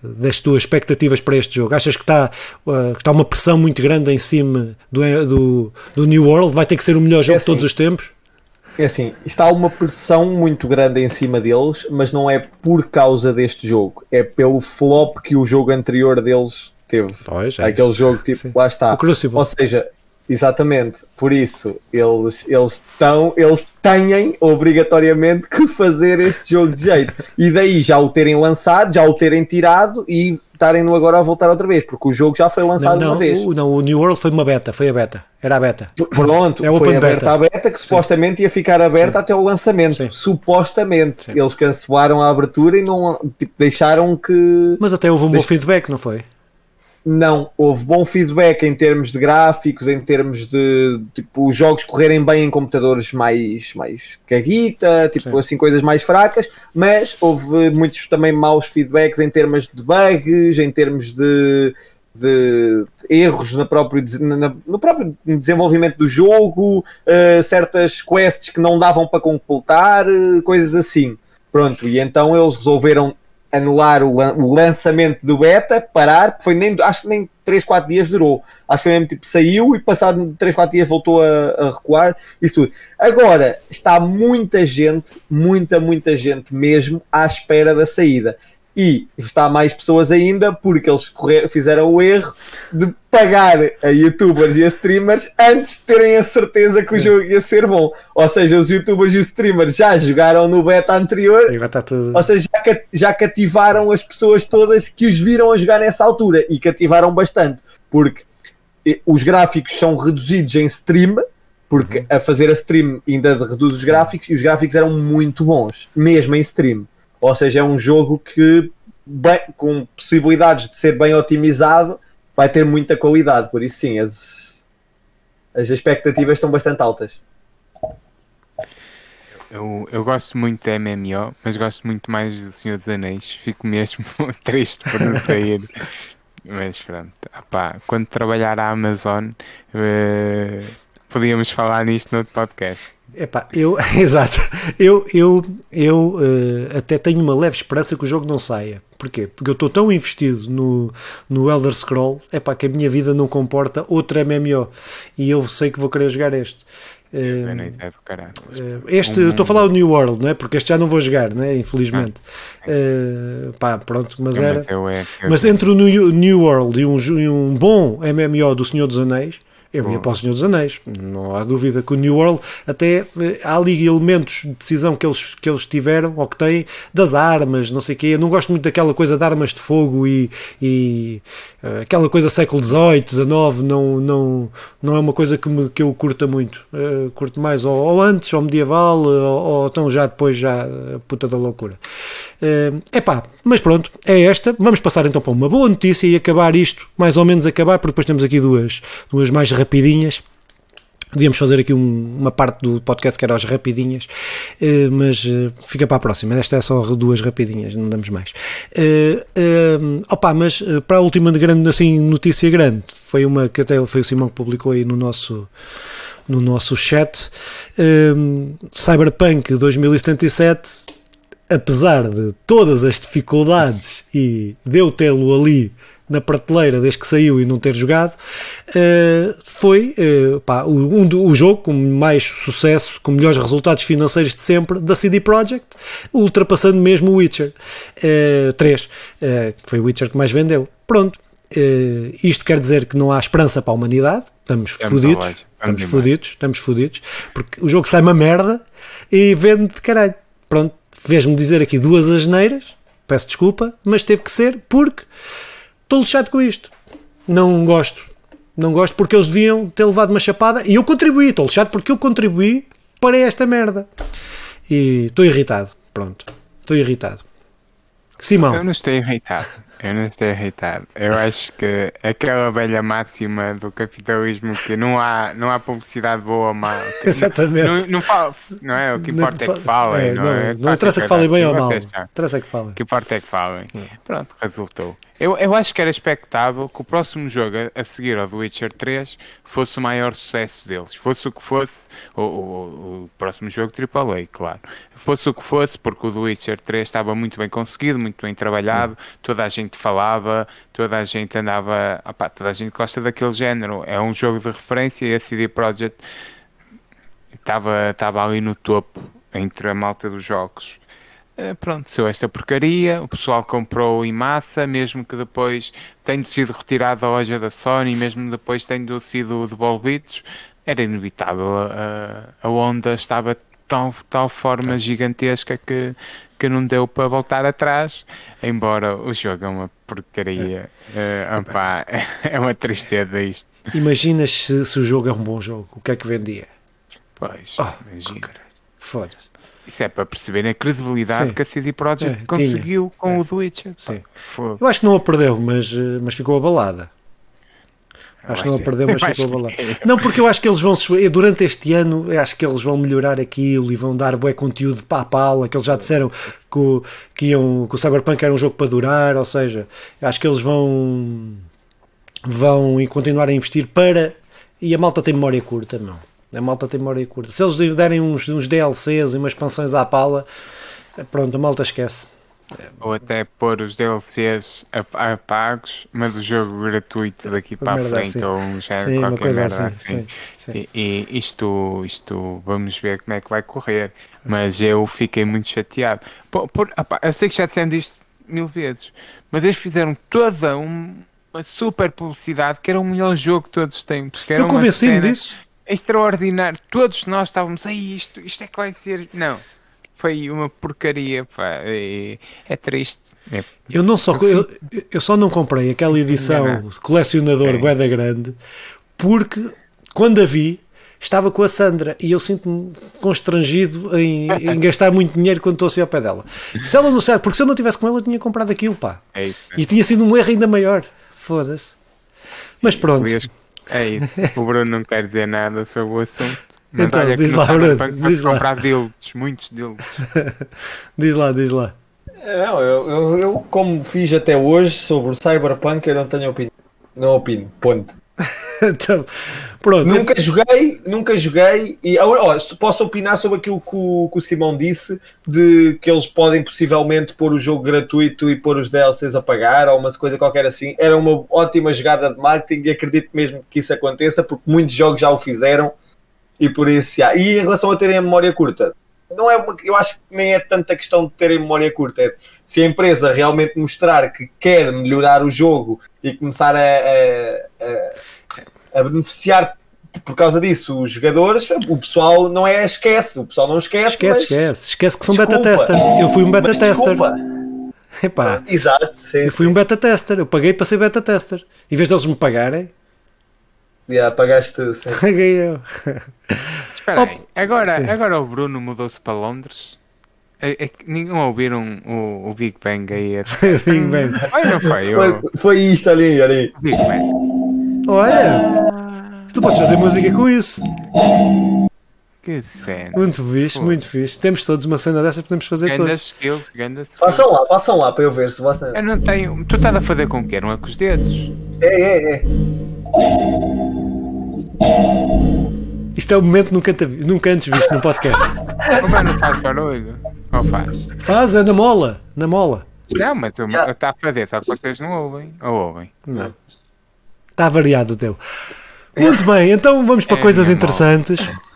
das tuas expectativas para este jogo? Achas que está, uh, que está uma pressão muito grande em cima do, do, do New World? Vai ter que ser o melhor jogo é assim, de todos os tempos? É assim, está uma pressão muito grande em cima deles, mas não é por causa deste jogo, é pelo flop que o jogo anterior deles teve. Pois, é Aquele isso. jogo tipo, Sim. lá está. Ou seja, exatamente, por isso eles, eles estão, eles têm obrigatoriamente que fazer este jogo de jeito. E daí já o terem lançado, já o terem tirado e estarem-no agora a voltar outra vez, porque o jogo já foi lançado não, não, uma vez. O, não, o New World foi uma beta, foi a beta. Era a beta. Pronto, é foi aberta a beta que Sim. supostamente ia ficar aberta Sim. até o lançamento. Sim. Supostamente. Eles cancelaram a abertura e não tipo, deixaram que. Mas até houve um bom feedback, não foi? Não houve bom feedback em termos de gráficos, em termos de tipo, os jogos correrem bem em computadores mais, mais caguita, tipo Sim. assim, coisas mais fracas, mas houve muitos também maus feedbacks em termos de bugs, em termos de, de erros na próprio, na, no próprio desenvolvimento do jogo, uh, certas quests que não davam para completar, uh, coisas assim. Pronto, e então eles resolveram anular o, o lançamento do beta, parar, foi nem, acho que nem 3, 4 dias durou. Acho que foi mesmo tipo, saiu e passado 3, 4 dias voltou a, a recuar, isso tudo. Agora, está muita gente, muita, muita gente mesmo à espera da saída e está mais pessoas ainda porque eles correr, fizeram o erro de pagar a youtubers e a streamers antes de terem a certeza que o jogo ia ser bom. Ou seja, os youtubers e os streamers já jogaram no beta anterior, ou seja, já, já cativaram as pessoas todas que os viram a jogar nessa altura e cativaram bastante porque os gráficos são reduzidos em stream. Porque uhum. a fazer a stream ainda reduz os gráficos e os gráficos eram muito bons, mesmo em stream. Ou seja, é um jogo que, bem, com possibilidades de ser bem otimizado, vai ter muita qualidade. Por isso, sim, as, as expectativas estão bastante altas. Eu, eu gosto muito da MMO, mas gosto muito mais do Senhor dos Anéis. Fico mesmo [LAUGHS] triste por não sair. mas pronto, opá, quando trabalhar a Amazon, uh, podíamos falar nisto no outro podcast. Epá, eu, [LAUGHS] exato, eu, eu, eu uh, até tenho uma leve esperança que o jogo não saia. Porquê? Porque eu estou tão investido no, no Elder Scroll epá, que a minha vida não comporta outra MMO e eu sei que vou querer jogar este. Uh, este, estou a falar do New World, não é? Porque este já não vou jogar, não é? Infelizmente. Uh, pá, pronto, mas era. Mas entre o New, New World e um, e um bom MMO do Senhor dos Anéis, eu ia para o Senhor dos Anéis, não há dúvida que o New World até eh, há ali elementos de decisão que eles, que eles tiveram ou que têm das armas, não sei o quê. Eu não gosto muito daquela coisa de armas de fogo e, e uh, aquela coisa século XVIII, XIX, não, não, não é uma coisa que, me, que eu curta muito. Uh, curto mais ou, ou, antes, ou medieval, ou, ou então já depois, já puta da loucura. É uh, pá, mas pronto, é esta. Vamos passar então para uma boa notícia e acabar isto, mais ou menos acabar, porque depois temos aqui duas, duas mais rapidinhas. Devíamos fazer aqui um, uma parte do podcast que era as rapidinhas, uh, mas uh, fica para a próxima. Esta é só duas rapidinhas, não damos mais. Uh, opa, mas para a última grande assim, notícia grande, foi uma que até foi o Simão que publicou aí no nosso, no nosso chat. Cyberpunk 2077 apesar de todas as dificuldades e de eu tê-lo ali na prateleira desde que saiu e não ter jogado, uh, foi uh, pá, o, um, o jogo com mais sucesso, com melhores resultados financeiros de sempre da CD Projekt, ultrapassando mesmo o Witcher uh, 3, uh, que foi o Witcher que mais vendeu. Pronto, isto quer dizer que não há esperança para a humanidade, estamos é fodidos, estamos fodidos, estamos fodidos, porque o jogo sai uma merda e vende de caralho. Pronto, fez-me dizer aqui duas asneiras, peço desculpa, mas teve que ser porque estou lixado com isto. Não gosto. Não gosto porque eles deviam ter levado uma chapada e eu contribuí. Estou lixado porque eu contribuí para esta merda. E estou irritado. Pronto. Estou irritado. Simão. Eu não estou irritado. Eu não estou irritado. Eu acho que aquela velha máxima do capitalismo que não há, não há publicidade boa ou má. Exatamente. Não, não, fala, não é? O que importa não, é que falem. É, não, não, é? não interessa que falem bem ou mal. Interessa que falem. O que importa é que falem. Pronto, resultou. Eu, eu acho que era expectável que o próximo jogo a, a, seguir ao The Witcher 3 fosse o maior sucesso deles. Fosse o que fosse, o, o, o próximo jogo AAA, claro. Fosse o que fosse, porque o The Witcher 3 estava muito bem conseguido, muito bem trabalhado, toda a gente falava, toda a gente andava. Opa, toda a gente gosta daquele género. É um jogo de referência e a CD Projekt estava, estava ali no topo entre a malta dos jogos. Eh, pronto, sou esta porcaria, o pessoal comprou em massa, mesmo que depois tenha sido retirado da loja da Sony, mesmo depois tendo sido devolvidos, era inevitável. A, a onda estava de tal, tal forma gigantesca que, que não deu para voltar atrás, embora o jogo é uma porcaria. Uh, opa, [LAUGHS] é uma tristeza isto. Imaginas se, se, o jogo é um bom jogo, o que é que vendia? Pois, oh, imagina. Foda-se. Isso é para perceberem a credibilidade Sim. que a CD Projekt é, conseguiu tinha. com é. o The Witcher. Sim. Eu acho que não a perdeu, mas, eh, mas ficou abalada. Acho que não a perdeu, mas [LAUGHS] ficou abalada. Não, porque eu acho que eles vão, durante este ano, acho que eles vão melhorar aquilo e vão dar bué conteúdo para a pala, que eles já disseram que o, que, iam, que o Cyberpunk era um jogo para durar, ou seja, acho que eles vão vão continuar a investir para e a malta tem memória curta, não. A malta tem memória curta. Se eles derem uns, uns DLCs e umas expansões à pala, pronto, a malta esquece. Ou até pôr os DLCs apagos, mas o jogo gratuito daqui para a frente, assim. ou um género, sim, qualquer merda assim. assim. Sim, sim. E, e, isto, isto, vamos ver como é que vai correr. Mas eu fiquei muito chateado. Por, por, opa, eu sei que já dissemos isto mil vezes, mas eles fizeram toda um, uma super publicidade que era o melhor jogo que todos têm. Porque eu convenci-me disso. Extraordinário. Todos nós estávamos, aí isto, isto é que vai ser. Não foi uma porcaria, pá. É, é triste. É, eu não só eu, eu, só não comprei aquela edição colecionador é. Boeda Grande porque quando a vi estava com a Sandra e eu sinto-me constrangido em, em, [LAUGHS] gastar muito dinheiro quando estou assim ao pé dela. Se ela não sabe, porque se eu não tivesse com ela, eu tinha comprado aquilo, pá. É isso. E tinha sido um erro ainda maior. Foda-se. Mas pronto. É isso. O Bruno não quer dizer nada sobre o assunto. Então, diz lá, Bruno. Diz lá. comprar deles, muitos deles. [LAUGHS] diz lá, diz lá. Não, eu, eu, eu, como fiz até hoje sobre o Cyberpunk, eu não tenho opinião. Não opino, ponto. [LAUGHS] então, pronto. Nunca joguei, nunca joguei e ó, posso opinar sobre aquilo que o, que o Simão disse de que eles podem possivelmente pôr o jogo gratuito e pôr os DLCs a pagar ou uma coisa qualquer assim. Era uma ótima jogada de marketing e acredito mesmo que isso aconteça porque muitos jogos já o fizeram e por isso, yeah. e em relação a terem a memória curta, não é uma, eu acho que nem é tanta questão de terem memória curta, é se a empresa realmente mostrar que quer melhorar o jogo e começar a, a, a, a beneficiar por causa disso, os jogadores, o pessoal não é esquece, o pessoal não esquece. Esquece, esquece, esquece que são desculpa, beta testers. Eu fui um beta tester. Epá, Exato, sim, eu fui sim. um beta tester, eu paguei para ser beta tester. Em vez deles me pagarem, Yeah, pagaste sim. [LAUGHS] Paguei eu. Espera aí, agora, agora o Bruno mudou-se para Londres. É, é que ninguém ouviram o, o Big Bang aí. [LAUGHS] Big Bang. Foi, não foi? Foi, foi isto ali, ali. Big Bang. Olha, tu podes fazer música com isso. Que cena. Muito fixe, muito fixe. Temos todos uma cena dessa, podemos fazer todos. Skills, skills. Façam lá, façam lá para eu ver se você. Eu não tenho. Tu estás a fazer com o quê? Não é com os dedos? É, é, é. Isto é o momento nunca, nunca antes visto no podcast. Como é não faz barulho? Ou faz? Faz, é na mola. Na mola. Não, mas está a fazer, só que vocês não ouvem. Ou ouvem? Não. Está variado o teu. Muito bem, então vamos para é coisas interessantes. Mola.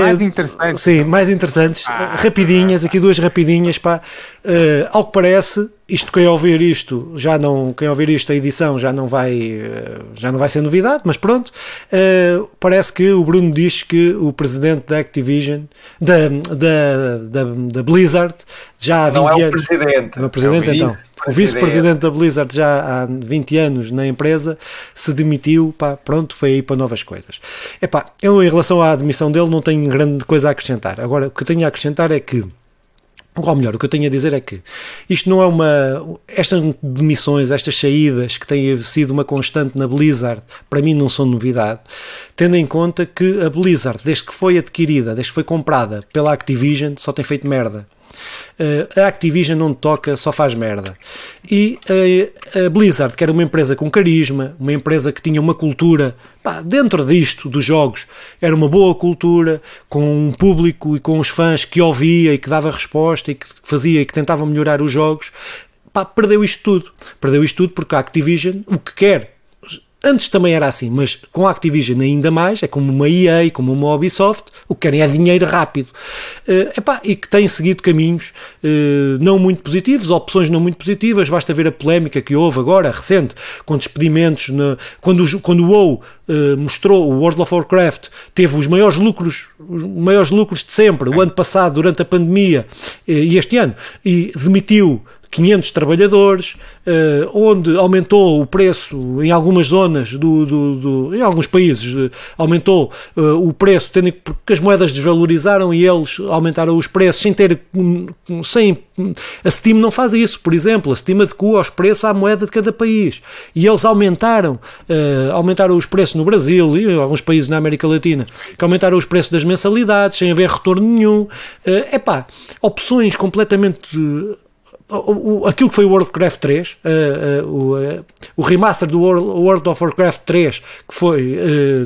Mais eh, interessantes. Sim, mais interessantes. Ah, rapidinhas, aqui duas rapidinhas. Pá. Uh, ao que parece, isto quem ouvir isto já não quem ouvir isto a edição já não vai já não vai ser novidade mas pronto. Uh, parece que o Bruno diz que o presidente da Activision da, da, da, da Blizzard já há 20 não é o anos presidente, não, presidente, é o então. O vice-presidente. da Blizzard já há 20 anos na empresa se demitiu pá, pronto foi aí para novas coisas. Epá, eu em relação à admissão dele não tenho grande coisa a acrescentar. Agora o que tenho a acrescentar é que ou melhor, o que eu tenho a dizer é que isto não é uma. Estas demissões, estas saídas que têm sido uma constante na Blizzard, para mim não são novidade, tendo em conta que a Blizzard, desde que foi adquirida, desde que foi comprada pela Activision, só tem feito merda. Uh, a Activision não toca, só faz merda. E uh, a Blizzard, que era uma empresa com carisma, uma empresa que tinha uma cultura pá, dentro disto dos jogos, era uma boa cultura, com um público e com os fãs que ouvia e que dava resposta e que fazia e que tentava melhorar os jogos. Pá, perdeu isto tudo. Perdeu isto tudo porque a Activision o que quer Antes também era assim, mas com a Activision ainda mais, é como uma EA, como uma Ubisoft, o que querem é dinheiro rápido. Uh, epá, e que têm seguido caminhos uh, não muito positivos, opções não muito positivas, basta ver a polémica que houve agora, recente, com despedimentos, na, quando, o, quando o WoW uh, mostrou, o World of Warcraft teve os maiores lucros, os maiores lucros de sempre, Sim. o ano passado, durante a pandemia, e este ano, e demitiu 500 trabalhadores, eh, onde aumentou o preço em algumas zonas, do, do, do em alguns países, eh, aumentou eh, o preço, tendo, porque as moedas desvalorizaram e eles aumentaram os preços sem ter, sem, a Steam não faz isso, por exemplo, a Steam adequa os preços à moeda de cada país. E eles aumentaram, aumentaram os preços no Brasil e em alguns países na América Latina, que aumentaram os preços das mensalidades sem haver retorno nenhum, é pá, opções completamente o, o, aquilo que foi o Warcraft 3, uh, uh, o, uh, o remaster do World, World, of Warcraft 3, que foi,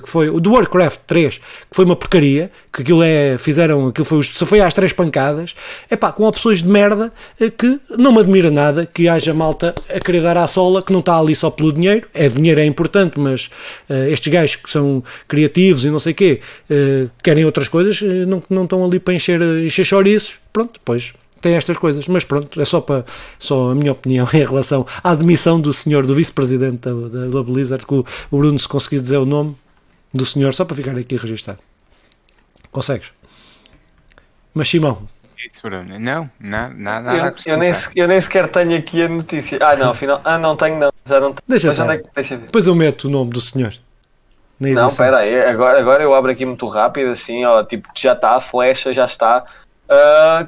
que foi o do Warcraft 3, que foi uma porcaria, que aquilo é, fizeram, aquilo foi, se foi às três pancadas, é pá, com opções de merda, que não me admira nada que haja malta a querer dar à sola, que não está ali só pelo dinheiro, é dinheiro é importante, mas estes gajos que são criativos e não sei o quê, querem outras coisas, não, não estão ali para encher, encher chouriços, pronto, depois tem estas coisas, mas pronto, é só, para, só a minha opinião [LAUGHS] em relação à admissão do senhor, do vice-presidente da, da, da, Blizzard, que o, o Bruno, se conseguir dizer o nome do senhor, só para ficar aqui registado. Consegues? Mas Simão. Isso, Bruno. Não, nada, nada. Eu, eu, nem, eu nem sequer tenho aqui a notícia. Ah, não, afinal. Ah, não tenho, não. Já não tenho. Deixa, é, deixa ver. Depois eu meto o nome do senhor. Não, espera aí, agora, agora eu abro aqui muito rápido, assim, ó, tipo, já está, a flecha já está. Uh,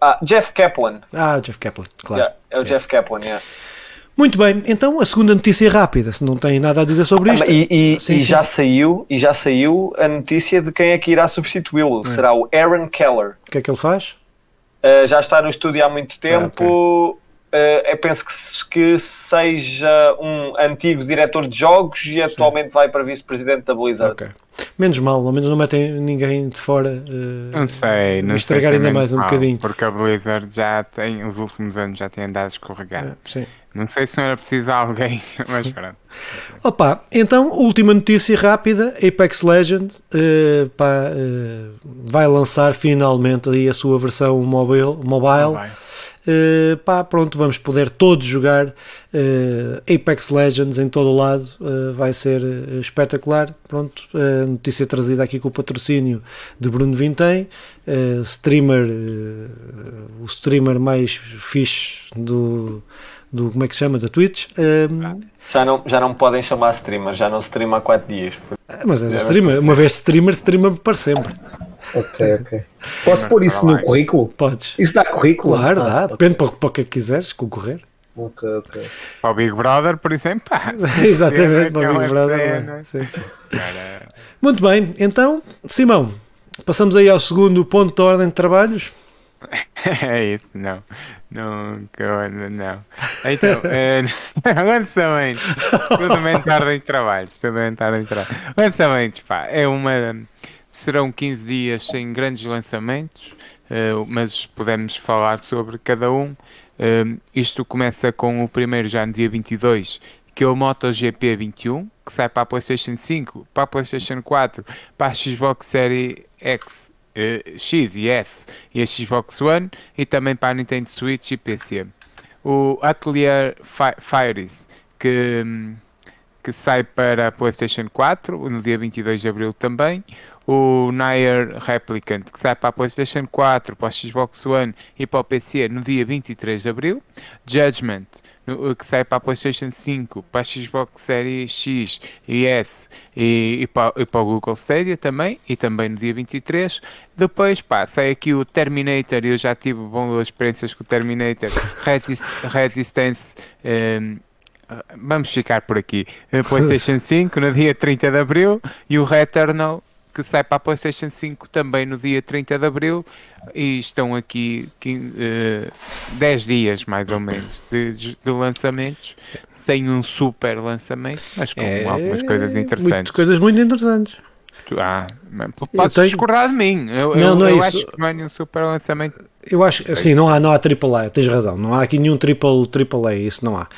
ah, Jeff Kaplan. Ah, Jeff Kaplan, claro. Yeah, é o Jeff Kaplan, yeah. Muito bem, então a segunda notícia rápida, se não tem nada a dizer sobre ah, isto. E, e, sim, e sim. já saiu, e já saiu a notícia de quem é que irá substituí-lo. É. Será o Aaron Keller. O que é que ele faz? Uh, já está no estúdio há muito tempo. Ah, okay. Uh, penso que, que, seja um antigo diretor de jogos e atualmente Sim. vai para vice-presidente da Blizzard. Okay. Menos mal, ao menos não metem ninguém de fora. Uh, não sei, não estragar ainda mais um mal, bocadinho. Porque a Blizzard já tem, os últimos anos já tem andado a escorregar. É, sim. Não sei se não era preciso alguém, [LAUGHS] mas pronto. [LAUGHS] Opa, então, última notícia rápida: Apex Legends uh, pá, vai lançar finalmente aí a sua versão mobile. mobile. mobile Uh, pá, pronto, vamos poder todos jogar uh, Apex Legends em todo o lado, uh, vai ser espetacular. Pronto, notícia trazida aqui com o patrocínio de Bruno Vintém, streamer, o streamer mais fixe do, do como é que se chama, da Twitch. já não, já não podem chamar streamer, já não streama há 4 dias. Mas é streamer, uma vez streamer, streamer para sempre. Ok, ok. Posso pôr isso no currículo? Podes. Isso dá currículo? Claro, dá. Depende para, para o que quiseres concorrer. Ok, ok. Para o Big Brother, por exemplo. [LAUGHS] Exatamente, para o Big Brother. Muito bem, então, Simão, passamos aí ao segundo ponto de ordem de trabalhos. [LAUGHS] É isso, não. Não, não. Então, [LAUGHS] é, lançamentos. Tudo em ordem de trabalhos. Tudo em ordem de trabalhos. Lançamentos, pá, é uma serão 15 dias sem grandes lançamentos, uh, mas podemos falar sobre cada um. Uh, isto começa com o primeiro já no dia 22, que é o MotoGP 21, que sai para a PlayStation 5, para a PlayStation 4, para a Xbox Series X, uh, X e S e a Xbox One, e também para a Nintendo Switch e PC. O Atelier Fires, que, que sai para a PlayStation 4 no dia 22 de abril também o Nier Replicant, que sai para a PlayStation 4, para a Xbox One e para o PC no dia 23 de abril. Judgment, no, que sai para a PlayStation 5, para a Xbox Series X e S e, e, para, e para o Google Stadia também, e também no dia 23. Depois, pá, sai aqui o Terminator, eu já tive boas experiências com o Terminator, [LAUGHS] Resist, Resistance. Um, vamos ficar por aqui. PlayStation [LAUGHS] 5 no dia 30 de abril e o Returnal que sai para a PlayStation 5 também no dia 30 de Abril e estão aqui 15, uh, 10 dias mais ou menos de, de, lançamentos sem um super lançamento, mas com é, algumas coisas interessantes. Muitas coisas muito interessantes. Ah, podes tenho... discordar de mim. Eu, não, eu, não é eu isso. acho que não é nenhum super lançamento. Eu acho, sim, não há, não há AAA, tens razão. Não há aqui nenhum triple, AAA, isso não há.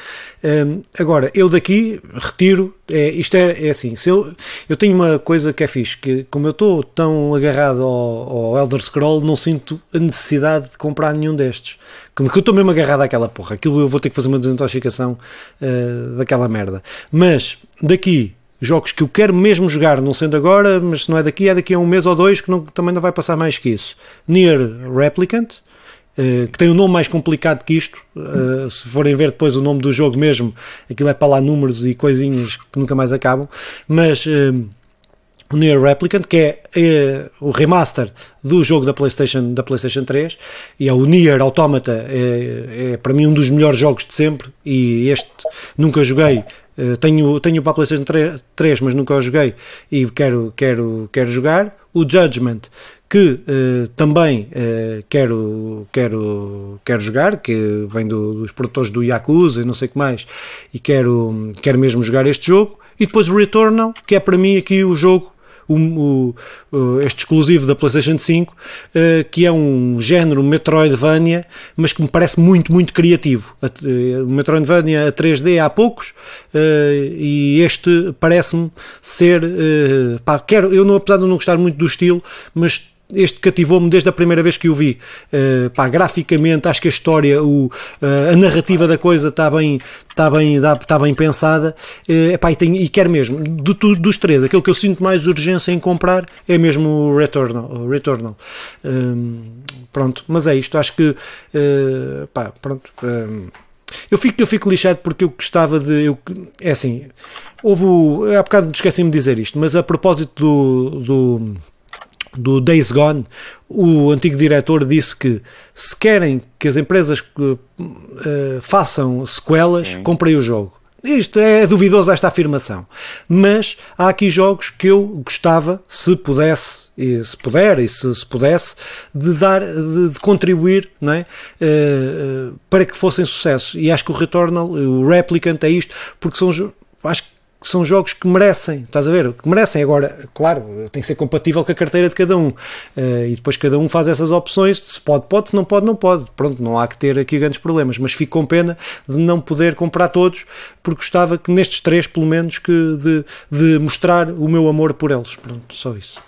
Um, agora, eu daqui retiro, é, isto é, é assim, se eu, eu tenho uma coisa que é fixe, que como eu estou tão agarrado ao, ao Elder Scroll, não sinto a necessidade de comprar nenhum destes. Como que eu estou mesmo agarrado àquela porra, aquilo eu vou ter que fazer uma desintoxicação uh, daquela merda. Mas, daqui jogos que eu quero mesmo jogar, não sendo agora, mas se não é daqui, é daqui a um mês ou dois, que não, também não vai passar mais que isso. Near Replicant, uh, que tem um nome mais complicado que isto. Uh, se forem ver depois o nome do jogo mesmo, aquilo é para lá números e coisinhas que nunca mais acabam. Mas. Uh, o Near Replicant, que é, o remaster do jogo da PlayStation, da PlayStation 3, e é o Nier Automata, é, é, para mim um dos melhores jogos de sempre, e este nunca joguei, eh, tenho, tenho a PlayStation 3, 3, mas nunca o joguei e quero, quero, quero jogar. O Judgment, que uh, também uh, quero, quero, quero jogar, que vem do, dos produtores do Yakuza e não sei o que mais, e quero, quero mesmo jogar este jogo. E depois o Returnal, que é para mim aqui o jogo o, o, este exclusivo da PlayStation 5, uh, eh, que é um género Metroidvania, mas que me parece muito, muito criativo. Uh, Metroidvania a 3D há poucos, uh, e este parece-me ser. pá, quero, eu, não, apesar de não gostar muito do estilo, mas este cativou-me desde a primeira vez que o vi. Uh, pá, graficamente, acho que a história, o, uh, a narrativa da coisa está bem, está bem, está bem pensada. Uh, epá, e, tenho, e quero mesmo, do, do, dos três, aquele que eu sinto mais urgência em comprar é mesmo o Returnal. O Returnal. Um, pronto, mas é isto. Acho que, uh, pá, pronto. Um, eu fico, eu fico lixado porque eu gostava de. Eu, é assim, houve. Há bocado esqueci-me de dizer isto, mas a propósito do, do do Days Gone, o antigo diretor disse que se querem que as empresas uh, façam sequelas, Sim. comprem o jogo. Isto é duvidoso esta afirmação, mas há aqui jogos que eu gostava, se pudesse, e se puder e se, se pudesse, de dar, de, de contribuir, não é? Uh, para que fossem sucesso. E acho que o Returnal, o Replicant é isto, porque são acho que que são jogos que merecem, estás a ver? Que merecem. Agora, claro, tem que ser compatível com a carteira de cada um. Uh, e depois cada um faz essas opções. Se pode, pode, se não pode, não pode. Pronto, não há que ter aqui grandes problemas. Mas fico com pena de não poder comprar todos, porque gostava que nestes três, pelo menos, que de, de mostrar o meu amor por eles. Pronto, só isso.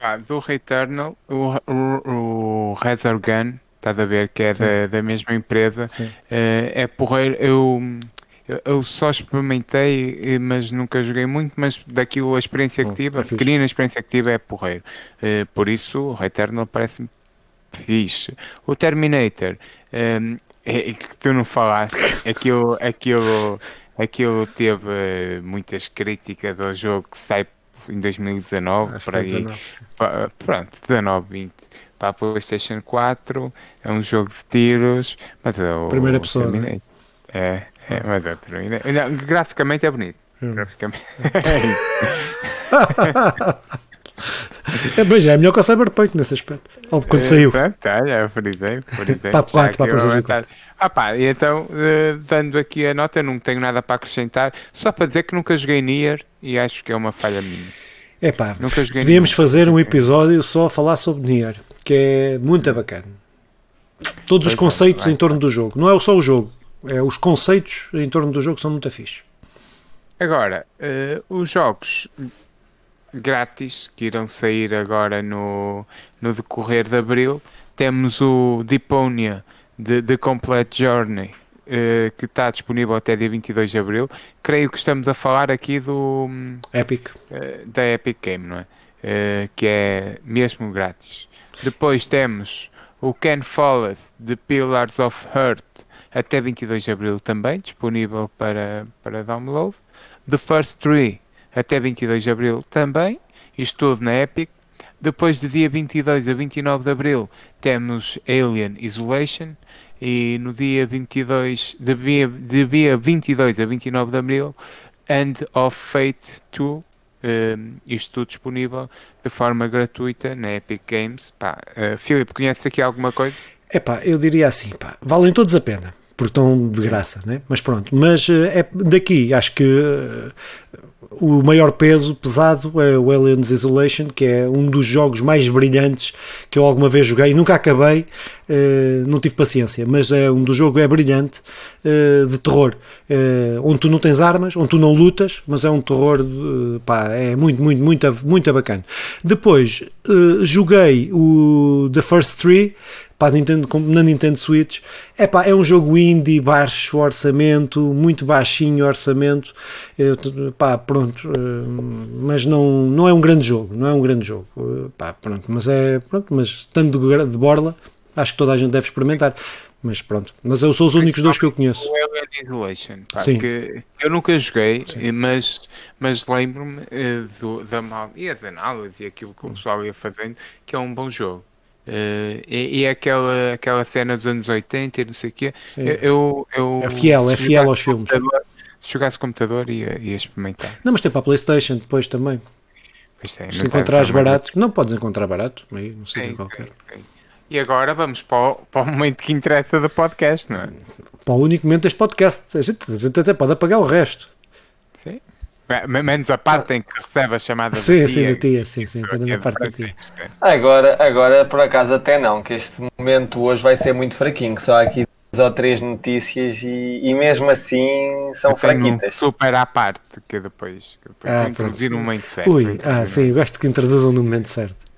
Ah, do Returnal, o, o, o Gun, estás a ver, que é da, da, mesma empresa, uh, é porreiro. Eu eu só experimentei, eh, mas nunca joguei muito, mas daquilo a experiência que tive, a pequenina experiência que tive é porreiro. Uh, por isso, o Returnal parece-me fixe. O Terminator, um, ehm, é, é, que tu não falaste, [LAUGHS] aquilo, aquilo, aquilo teve uh, muitas críticas do jogo que sai em 2019, Acho por é aí. 19, pronto, 19, 20 para a PlayStation 4, é um jogo de tiros, mas o, Primeira pessoa. Terminator, é, é, mas é, não, graficamente é bonito. Hum. Graficamente. é, mas [LAUGHS] é melhor que o Cyberpunk nesse aspecto. Ou quando é, saiu. Pronto, olha, frisei, frisei. [LAUGHS] Para 4, para a 4. Ah pá, e então, uh, dando aqui a nota, não tenho nada para acrescentar, só para dizer que nunca joguei Nier e acho que é uma falha minha. É pá, podíamos fazer um episódio só a falar sobre Nier, que é muito bacana. Todos pois os conceitos em torno do jogo, não é só o jogo, é, os conceitos em torno do jogo são muito fixe. Agora, uh, os jogos grátis que irão sair agora no, no decorrer de abril, temos o Deeponia de The Complete Journey, uh, que está disponível até dia 22 de abril. Creio que estamos a falar aqui do Epic, uh, da Epic Game, não é? que é mesmo grátis. Depois temos o Ken Follett de Pillars of Earth até 22 de abril também, disponível para, para download. The First Three até 22 de abril também, isto tudo na Epic. Depois de dia 22 a 29 de abril temos Alien Isolation e no dia 22 de de dia 22 a 29 de abril End of Fate 2 um, isto tudo disponível de forma gratuita na Epic Games. Pá, uh, Filipe, conheces aqui alguma coisa? É eu diria assim, pá, valem todos a pena porque estão de graça, né? mas pronto. Mas eh, é daqui, acho que uh, o maior peso pesado é o Aliens Isolation, que é um dos jogos mais brilhantes que eu alguma vez joguei. Nunca acabei, uh, não tive paciência, mas é um dos jogos é brilhante de terror, onde tu não tens armas, onde tu não lutas, mas é um terror, pá, é muito, muito, muito, muito bacana. Depois joguei o The First Three para Nintendo, na Nintendo Switch. É pá, é um jogo indie, baixo orçamento, muito baixinho orçamento. pá, pronto, eh, mas não, não é um grande jogo, não é um grande jogo. Eh, pá, pronto, mas é, pronto, mas estando de, de borla, acho que toda a gente deve experimentar. Mas pronto, mas eu sou os únicos dois que eu conheço. O Alien Isolation, pá, Sim. que eu nunca joguei, Sim. mas, mas lembro-me uh, da mal e as análises e aquilo que o pessoal ia fazendo, que é um bom jogo. Uh, e, e, aquela, aquela cena dos anos 80 e não sei o quê. Eu, eu, é fiel, é fiel aos filmes. Se jogasse computador ia, ia experimentar. Não, mas tem para a Playstation depois também. É, Se encontrares barato, não podes encontrar barato, meio, não sei qualquer. E agora vamos para o, para o momento que interessa do podcast, não é? Para o único momento deste podcast. A gente, a gente até pode apagar o resto. Sim. Menos a parte em que recebe a chamada sim, sim, da tia, sim, sim, toda a parte da tia. Agora, agora, por acaso, até não, que este momento hoje vai ser muito fraquinho, só aqui duas ou três notícias e, e mesmo assim são fraquitas. Um super à parte, que depois, que depois ah, introduzir no momento certo. Ui, ah, sim, eu gosto que introduzam no momento certo.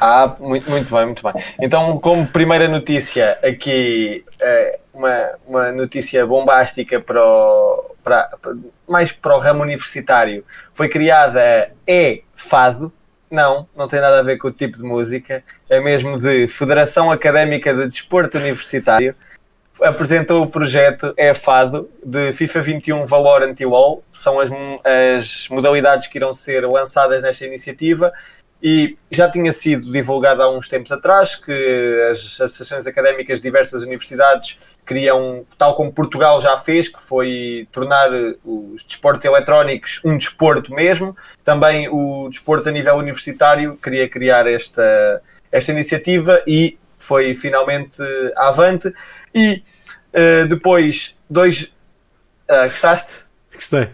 Ah, muito, muito bem, muito bem. Então, como primeira notícia, aqui eh, uma, uma notícia bombástica para o, para, mais para o ramo universitário. Foi criada a E-Fado. Não, não tem nada a ver com o tipo de música. É mesmo de Federação Académica de Desporto Universitário. Apresentou o projeto E-Fado de FIFA 21 Valorant e WoW. São as, as modalidades que irão ser lançadas nesta iniciativa e já tinha sido divulgado há uns tempos atrás que as associações académicas de diversas universidades queriam, tal como Portugal já fez, que foi tornar os desportos eletrónicos um desporto mesmo, também o desporto a nível universitário queria criar esta, esta iniciativa e foi finalmente avante. E uh, depois, dois. Uh, gostaste? Gostei.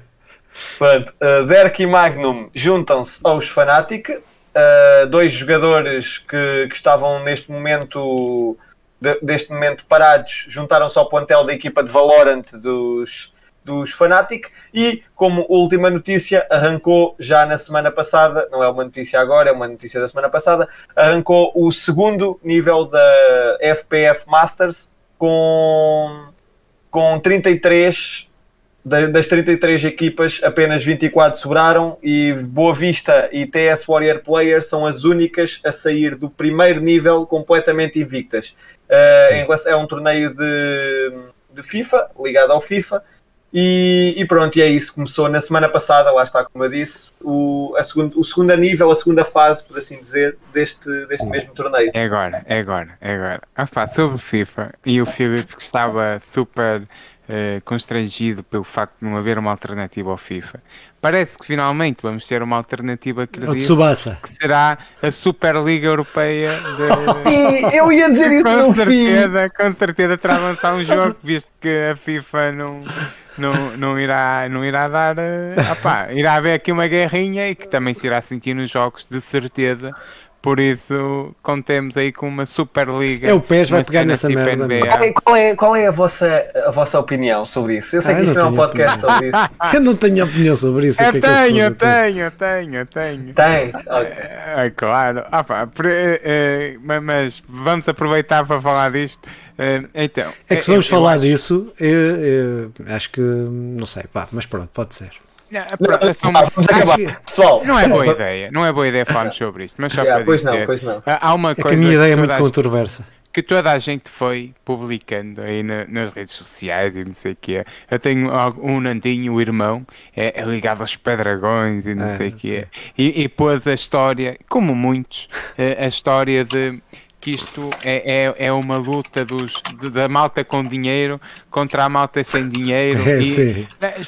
Pronto, uh, Derek e Magnum juntam-se aos Fnatic uh, dois jogadores que, que, estavam neste momento de, deste momento parados juntaram-se ao plantel da equipa de Valorant dos, dos Fnatic e como última notícia arrancou já na semana passada, não é uma notícia agora, é uma notícia da semana passada, arrancou o segundo nível da FPF Masters com, com 33 das 33 equipas, apenas 24 sobraram e Boa Vista e TS Warrior Players são as únicas a sair do primeiro nível completamente invictas. Uh, é um torneio de, de FIFA, ligado ao FIFA, e, e, pronto, e é isso. Começou na semana passada, lá está, como eu disse, o, a segundo, o segundo nível, a segunda fase, por assim dizer, deste, deste mesmo torneio. É agora, é agora, é agora. Ah, pá, sobre FIFA e o Filipe que estava super uh, constrangido pelo facto de não haver uma alternativa ao FIFA. Parece que finalmente vamos ter uma alternativa credível que será a Superliga Europeia de... [LAUGHS] e eu ia dizer isso com no certeza, fim. Com certeza terá lançar um jogo, visto que a FIFA não, não, não, irá, não irá dar. Uh, opá, irá haver aqui uma guerrinha e que também se irá sentir nos jogos, de certeza. Por isso, contemos aí com uma Superliga. É o PES vai pegar nessa tipo merda. Qual é, qual é, qual é a, vossa, a vossa opinião sobre isso? Eu sei ah, que isto não é um podcast sobre isso. [LAUGHS] Eu não tenho opinião sobre isso. Eu que tenho, é que tenho, tenho, tenho. Tem? Okay. É, é, claro. Ah, pá, é, é, mas vamos aproveitar para falar disto. É, então, é que se vamos falar acho... disso, eu, eu, acho que não sei, pá, mas pronto, pode ser. Vamos acabar. Pessoal, não é boa ideia, não é boa ideia falarmos sobre isto, mas só yeah, para pois dizer, não, pois não. há uma coisa é que a minha ideia é muito controversa. Que toda a gente foi publicando aí na, nas redes sociais e não sei o que é. Eu tenho um Nandinho, o irmão, é, é ligado aos Pedragões e não é, sei o que é. E, e pôs a história, como muitos, a história de que isto é, é, é uma luta dos, da malta com dinheiro contra a malta sem dinheiro. É, e,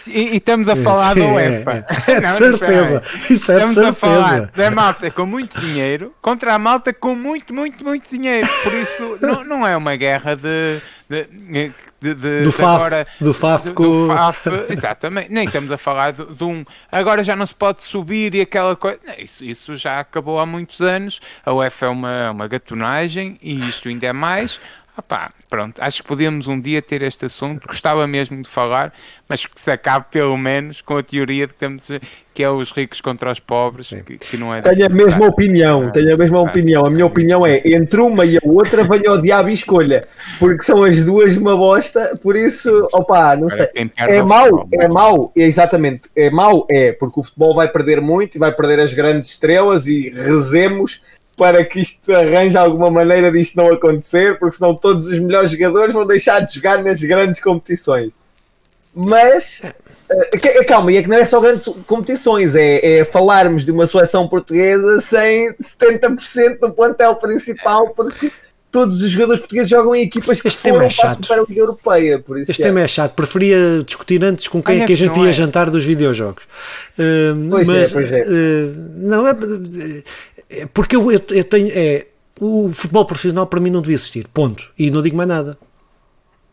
e, e, estamos a falar sim, da UEFA. [LAUGHS] É, [LAUGHS] de certeza. Isso é de certeza. a falar da malta com muito dinheiro contra a malta com muito, muito, muito dinheiro. Por isso, não, não é uma guerra de, de de, de, do, FAF, agora, do FAF, do, do FAF, [LAUGHS] exatamente, nem estamos a falar de, de, um agora já não se pode subir e aquela coisa, isso, isso já acabou há muitos anos, a UEFA é uma, uma gatunagem e isto ainda é mais, Opá, pronto, acho que podíamos um dia ter este assunto, gostava mesmo de falar, mas que se acabe pelo menos com a teoria de que, temos, que é os ricos contra os pobres, que, que, não é... Tenho a mesma opinião, tenho a mesma opinião. A minha opinião é, entre uma e a outra, venha ao diabo e escolha, porque são as duas uma bosta, por isso, opá, não sei. É mau, é mau, é exatamente, é mau, é, porque o futebol vai perder muito e vai perder as grandes estrelas e rezemos para que isto arranje alguma maneira disto não acontecer, porque senão todos os melhores jogadores vão deixar de jogar nas grandes competições. Mas uh, calma, e é que não é só grandes competições, é, é falarmos de uma seleção portuguesa sem 70% do plantel principal, porque todos os jogadores portugueses jogam em equipas que este foram é para a Superliga Europeia. Por isso este é. tema é chato. Preferia discutir antes com quem é que a gente ia é. jantar dos videojogos. Uh, pois mas, é, pois é. Uh, não é. Porque eu, eu, eu tenho. É, o futebol profissional para mim não devia existir. Ponto. E não digo mais nada.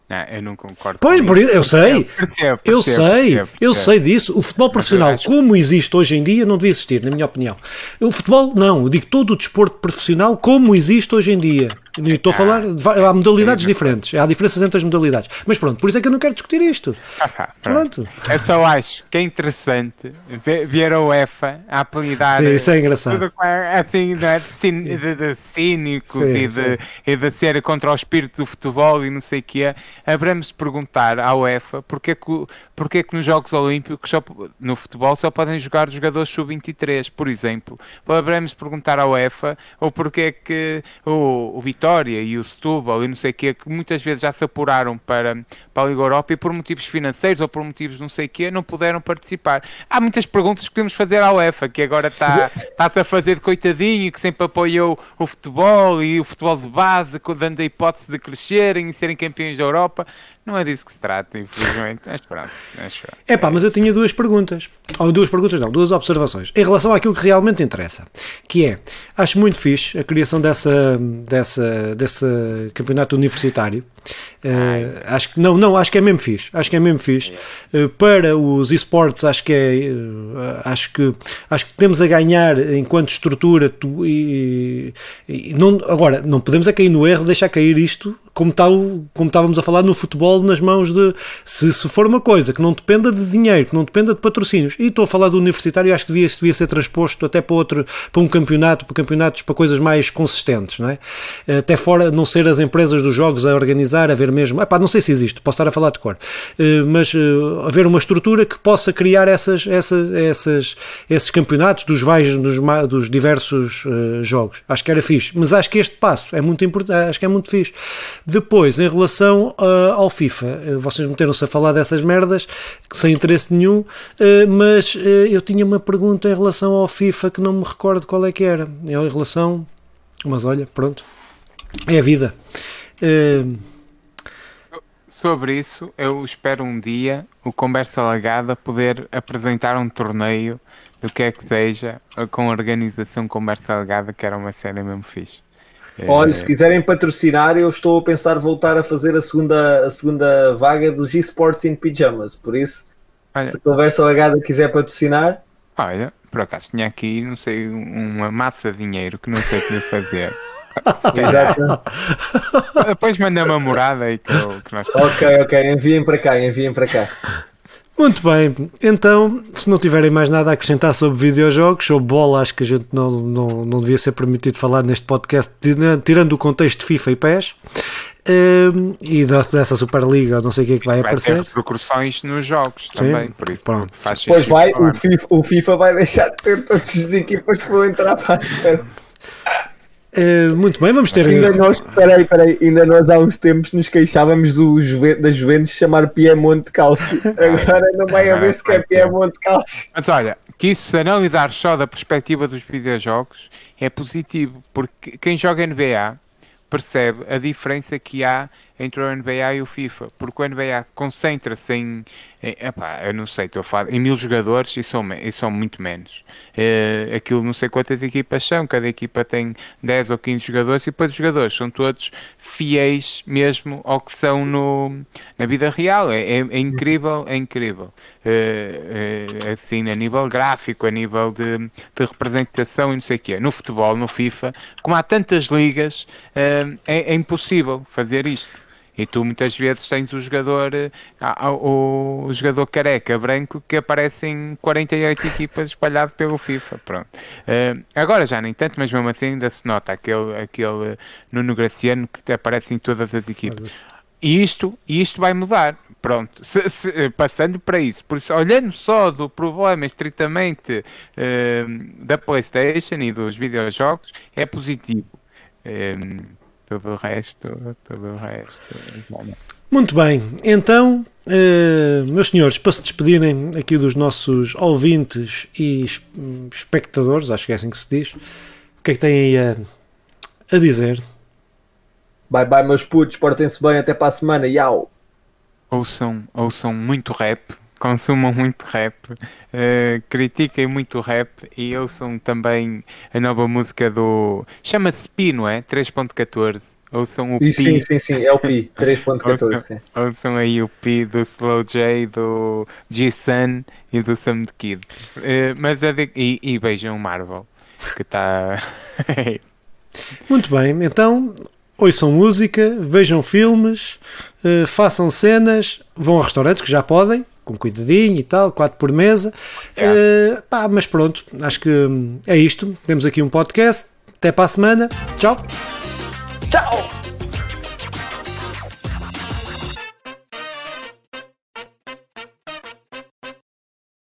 Não, eu não concordo. Pois, por isso, eu sei, percebo, percebo, eu sei, percebo, eu sei disso. O futebol profissional, como existe hoje em dia, não devia existir, na minha opinião. O futebol, não, eu digo todo o desporto profissional como existe hoje em dia. Estou a falar, há modalidades diferentes, há diferenças entre as modalidades. Mas pronto, por isso é que eu não quero discutir isto. Ah, pronto. Eu só acho que é interessante ver a UEFA a apelidar. Sim, isso é engraçado. Assim, de, de, de cínicos sim, e, de, e de ser contra o espírito do futebol e não sei o que é. Haveremos de perguntar à UEFA porque é que, porque é que nos Jogos Olímpicos, só, no futebol, só podem jogar jogadores sub-23, por exemplo. Haveremos de perguntar à UEFA ou porque é que o, o Vitória e o Setúbal e não sei o quê, que muitas vezes já se apuraram para, para a Liga Europa e por motivos financeiros ou por motivos não sei o quê, não puderam participar. Há muitas perguntas que podemos fazer à UEFA, que agora [LAUGHS] está, está-se a fazer de coitadinho, que sempre apoiou o futebol e o futebol de base, dando a hipótese de crescerem e serem campeões da Europa. Não é disso que se trata, infelizmente. Mas pronto. É pá, mas eu tinha duas perguntas. Ou duas perguntas, não, duas observações. Em relação àquilo que realmente interessa. Que é, acho muito fixe a criação dessa, dessa, desse campeonato universitário. Uh, acho que não, não, acho que é mesmo fixe. Acho que é mesmo fixe. Uh, para os esportes, acho que é. Uh, acho que acho que temos a ganhar enquanto estrutura tu, e, e, não, agora não podemos é cair no erro deixar cair isto como tal como estávamos a falar no futebol nas mãos de se, se for uma coisa que não dependa de dinheiro que não dependa de patrocínios e estou a falar do universitário acho que devia, devia ser transposto até para outro para um campeonato para campeonatos para coisas mais consistentes não é até fora não ser as empresas dos jogos a organizar a ver mesmo. Epá, não sei se existe, posso estar a falar de cor, uh, mas uh, haver uma estrutura que possa criar essas, essas, essas, esses campeonatos dos, vais, dos, dos diversos uh, jogos. Acho que era fixe, mas acho que este passo é muito importante, acho que é muito fixe. Depois, em relação ao FIFA, vocês meteram-se a falar dessas merdas sem interesse nenhum, mas eu tinha uma pergunta em relação ao FIFA que não me recordo qual é que era. É em relação. Mas olha, pronto. É a vida. Uh, Sobre isso, eu espero um dia o Conversa Lagada poder apresentar um torneio do que é que seja com a organização Conversa Lagada, que era uma série mesmo fixe. Olha, é... se quiserem patrocinar, eu estou a pensar voltar a fazer a segunda, a segunda vaga dos esportes in pijamas. Por isso, olha, se a Conversa Lagada quiser patrocinar. Olha, por acaso tinha aqui, não sei, uma massa de dinheiro que não sei o que fazer. [LAUGHS] Depois manda uma morada aí que, eu, que nós. Ok, ok, enviem para cá, enviem para cá. Muito bem, então, se não tiverem mais nada a acrescentar sobre videojogos, ou bola, acho que a gente não, não, não devia ser permitido falar neste podcast, tirando o contexto de FIFA e PES, um, e dessa Superliga, não sei o que é que vai, vai aparecer. Vai ter repercussões nos jogos Sim, também, por isso pronto. faz Pois vai, o FIFA, o FIFA vai deixar de ter todas as equipas que vão entrar para a Super. Uh, muito bem, vamos ter. Ainda nós, peraí, peraí, ainda nós há uns tempos nos queixávamos do Juve, da Juventus chamar Piemonte Cálcio. [LAUGHS] Agora não vai haver sequer Piemonte Cálcio. Mas olha, que isso se analisar só da perspectiva dos videojogos é positivo, porque quem joga NBA percebe a diferença que há entre o NBA e o FIFA, porque o NBA concentra-se em, em epá, eu não sei, estou a falar, em mil jogadores e são, e são muito menos. Uh, aquilo não sei quantas equipas são, cada equipa tem 10 ou 15 jogadores e depois os jogadores são todos fiéis mesmo ao que são no, na vida real. É, é, é incrível, é incrível. Uh, uh, assim, a nível gráfico, a nível de, de, representação e não sei o quê. No futebol, no FIFA, como há tantas ligas, é, é impossível fazer isto. E tu muitas vezes tens o jogador, eh, o, o jogador careca branco que aparece em 48 equipas espalhado pelo FIFA. Pronto. Uh, agora já nem tanto, mas mesmo assim ainda se nota aquele, aquele Nuno Graciano que aparece em todas as equipas. E isto, isto vai mudar. Pronto, se, se, eh, passando para isso, por isso, olhando só do problema estritamente uh, da PlayStation e dos videojogos, é positivo. Todo o resto, todo o resto. Muito bem, então, uh, meus senhores, para se despedirem aqui dos nossos ouvintes e espectadores, acho que é assim que se diz, o que é que têm aí a, a dizer? Bye bye, meus putos, portem-se bem, até para a semana. Yau! Ouçam, ouçam muito rap, consumam muito rap, uh, critiquem muito rap e ouçam também a nova música do. Chama-se Pi, não é? 3.14. Ouçam o Pi. Sim, sim, sim, é o Pi, [LAUGHS] 3.14. ouçam, ouçam aí o Pi do Slow J, do G-Sun e do Sam the Kid. Uh, mas de... e, e vejam o Marvel, que está. [LAUGHS] muito bem, então ouçam música, vejam filmes, uh, façam cenas, vão a restaurantes que já podem, com cuidadinho e tal, quatro por mesa. É. Uh, pá, mas pronto, acho que hum, é isto. Temos aqui um podcast. Até para a semana. Tchau. Tchau.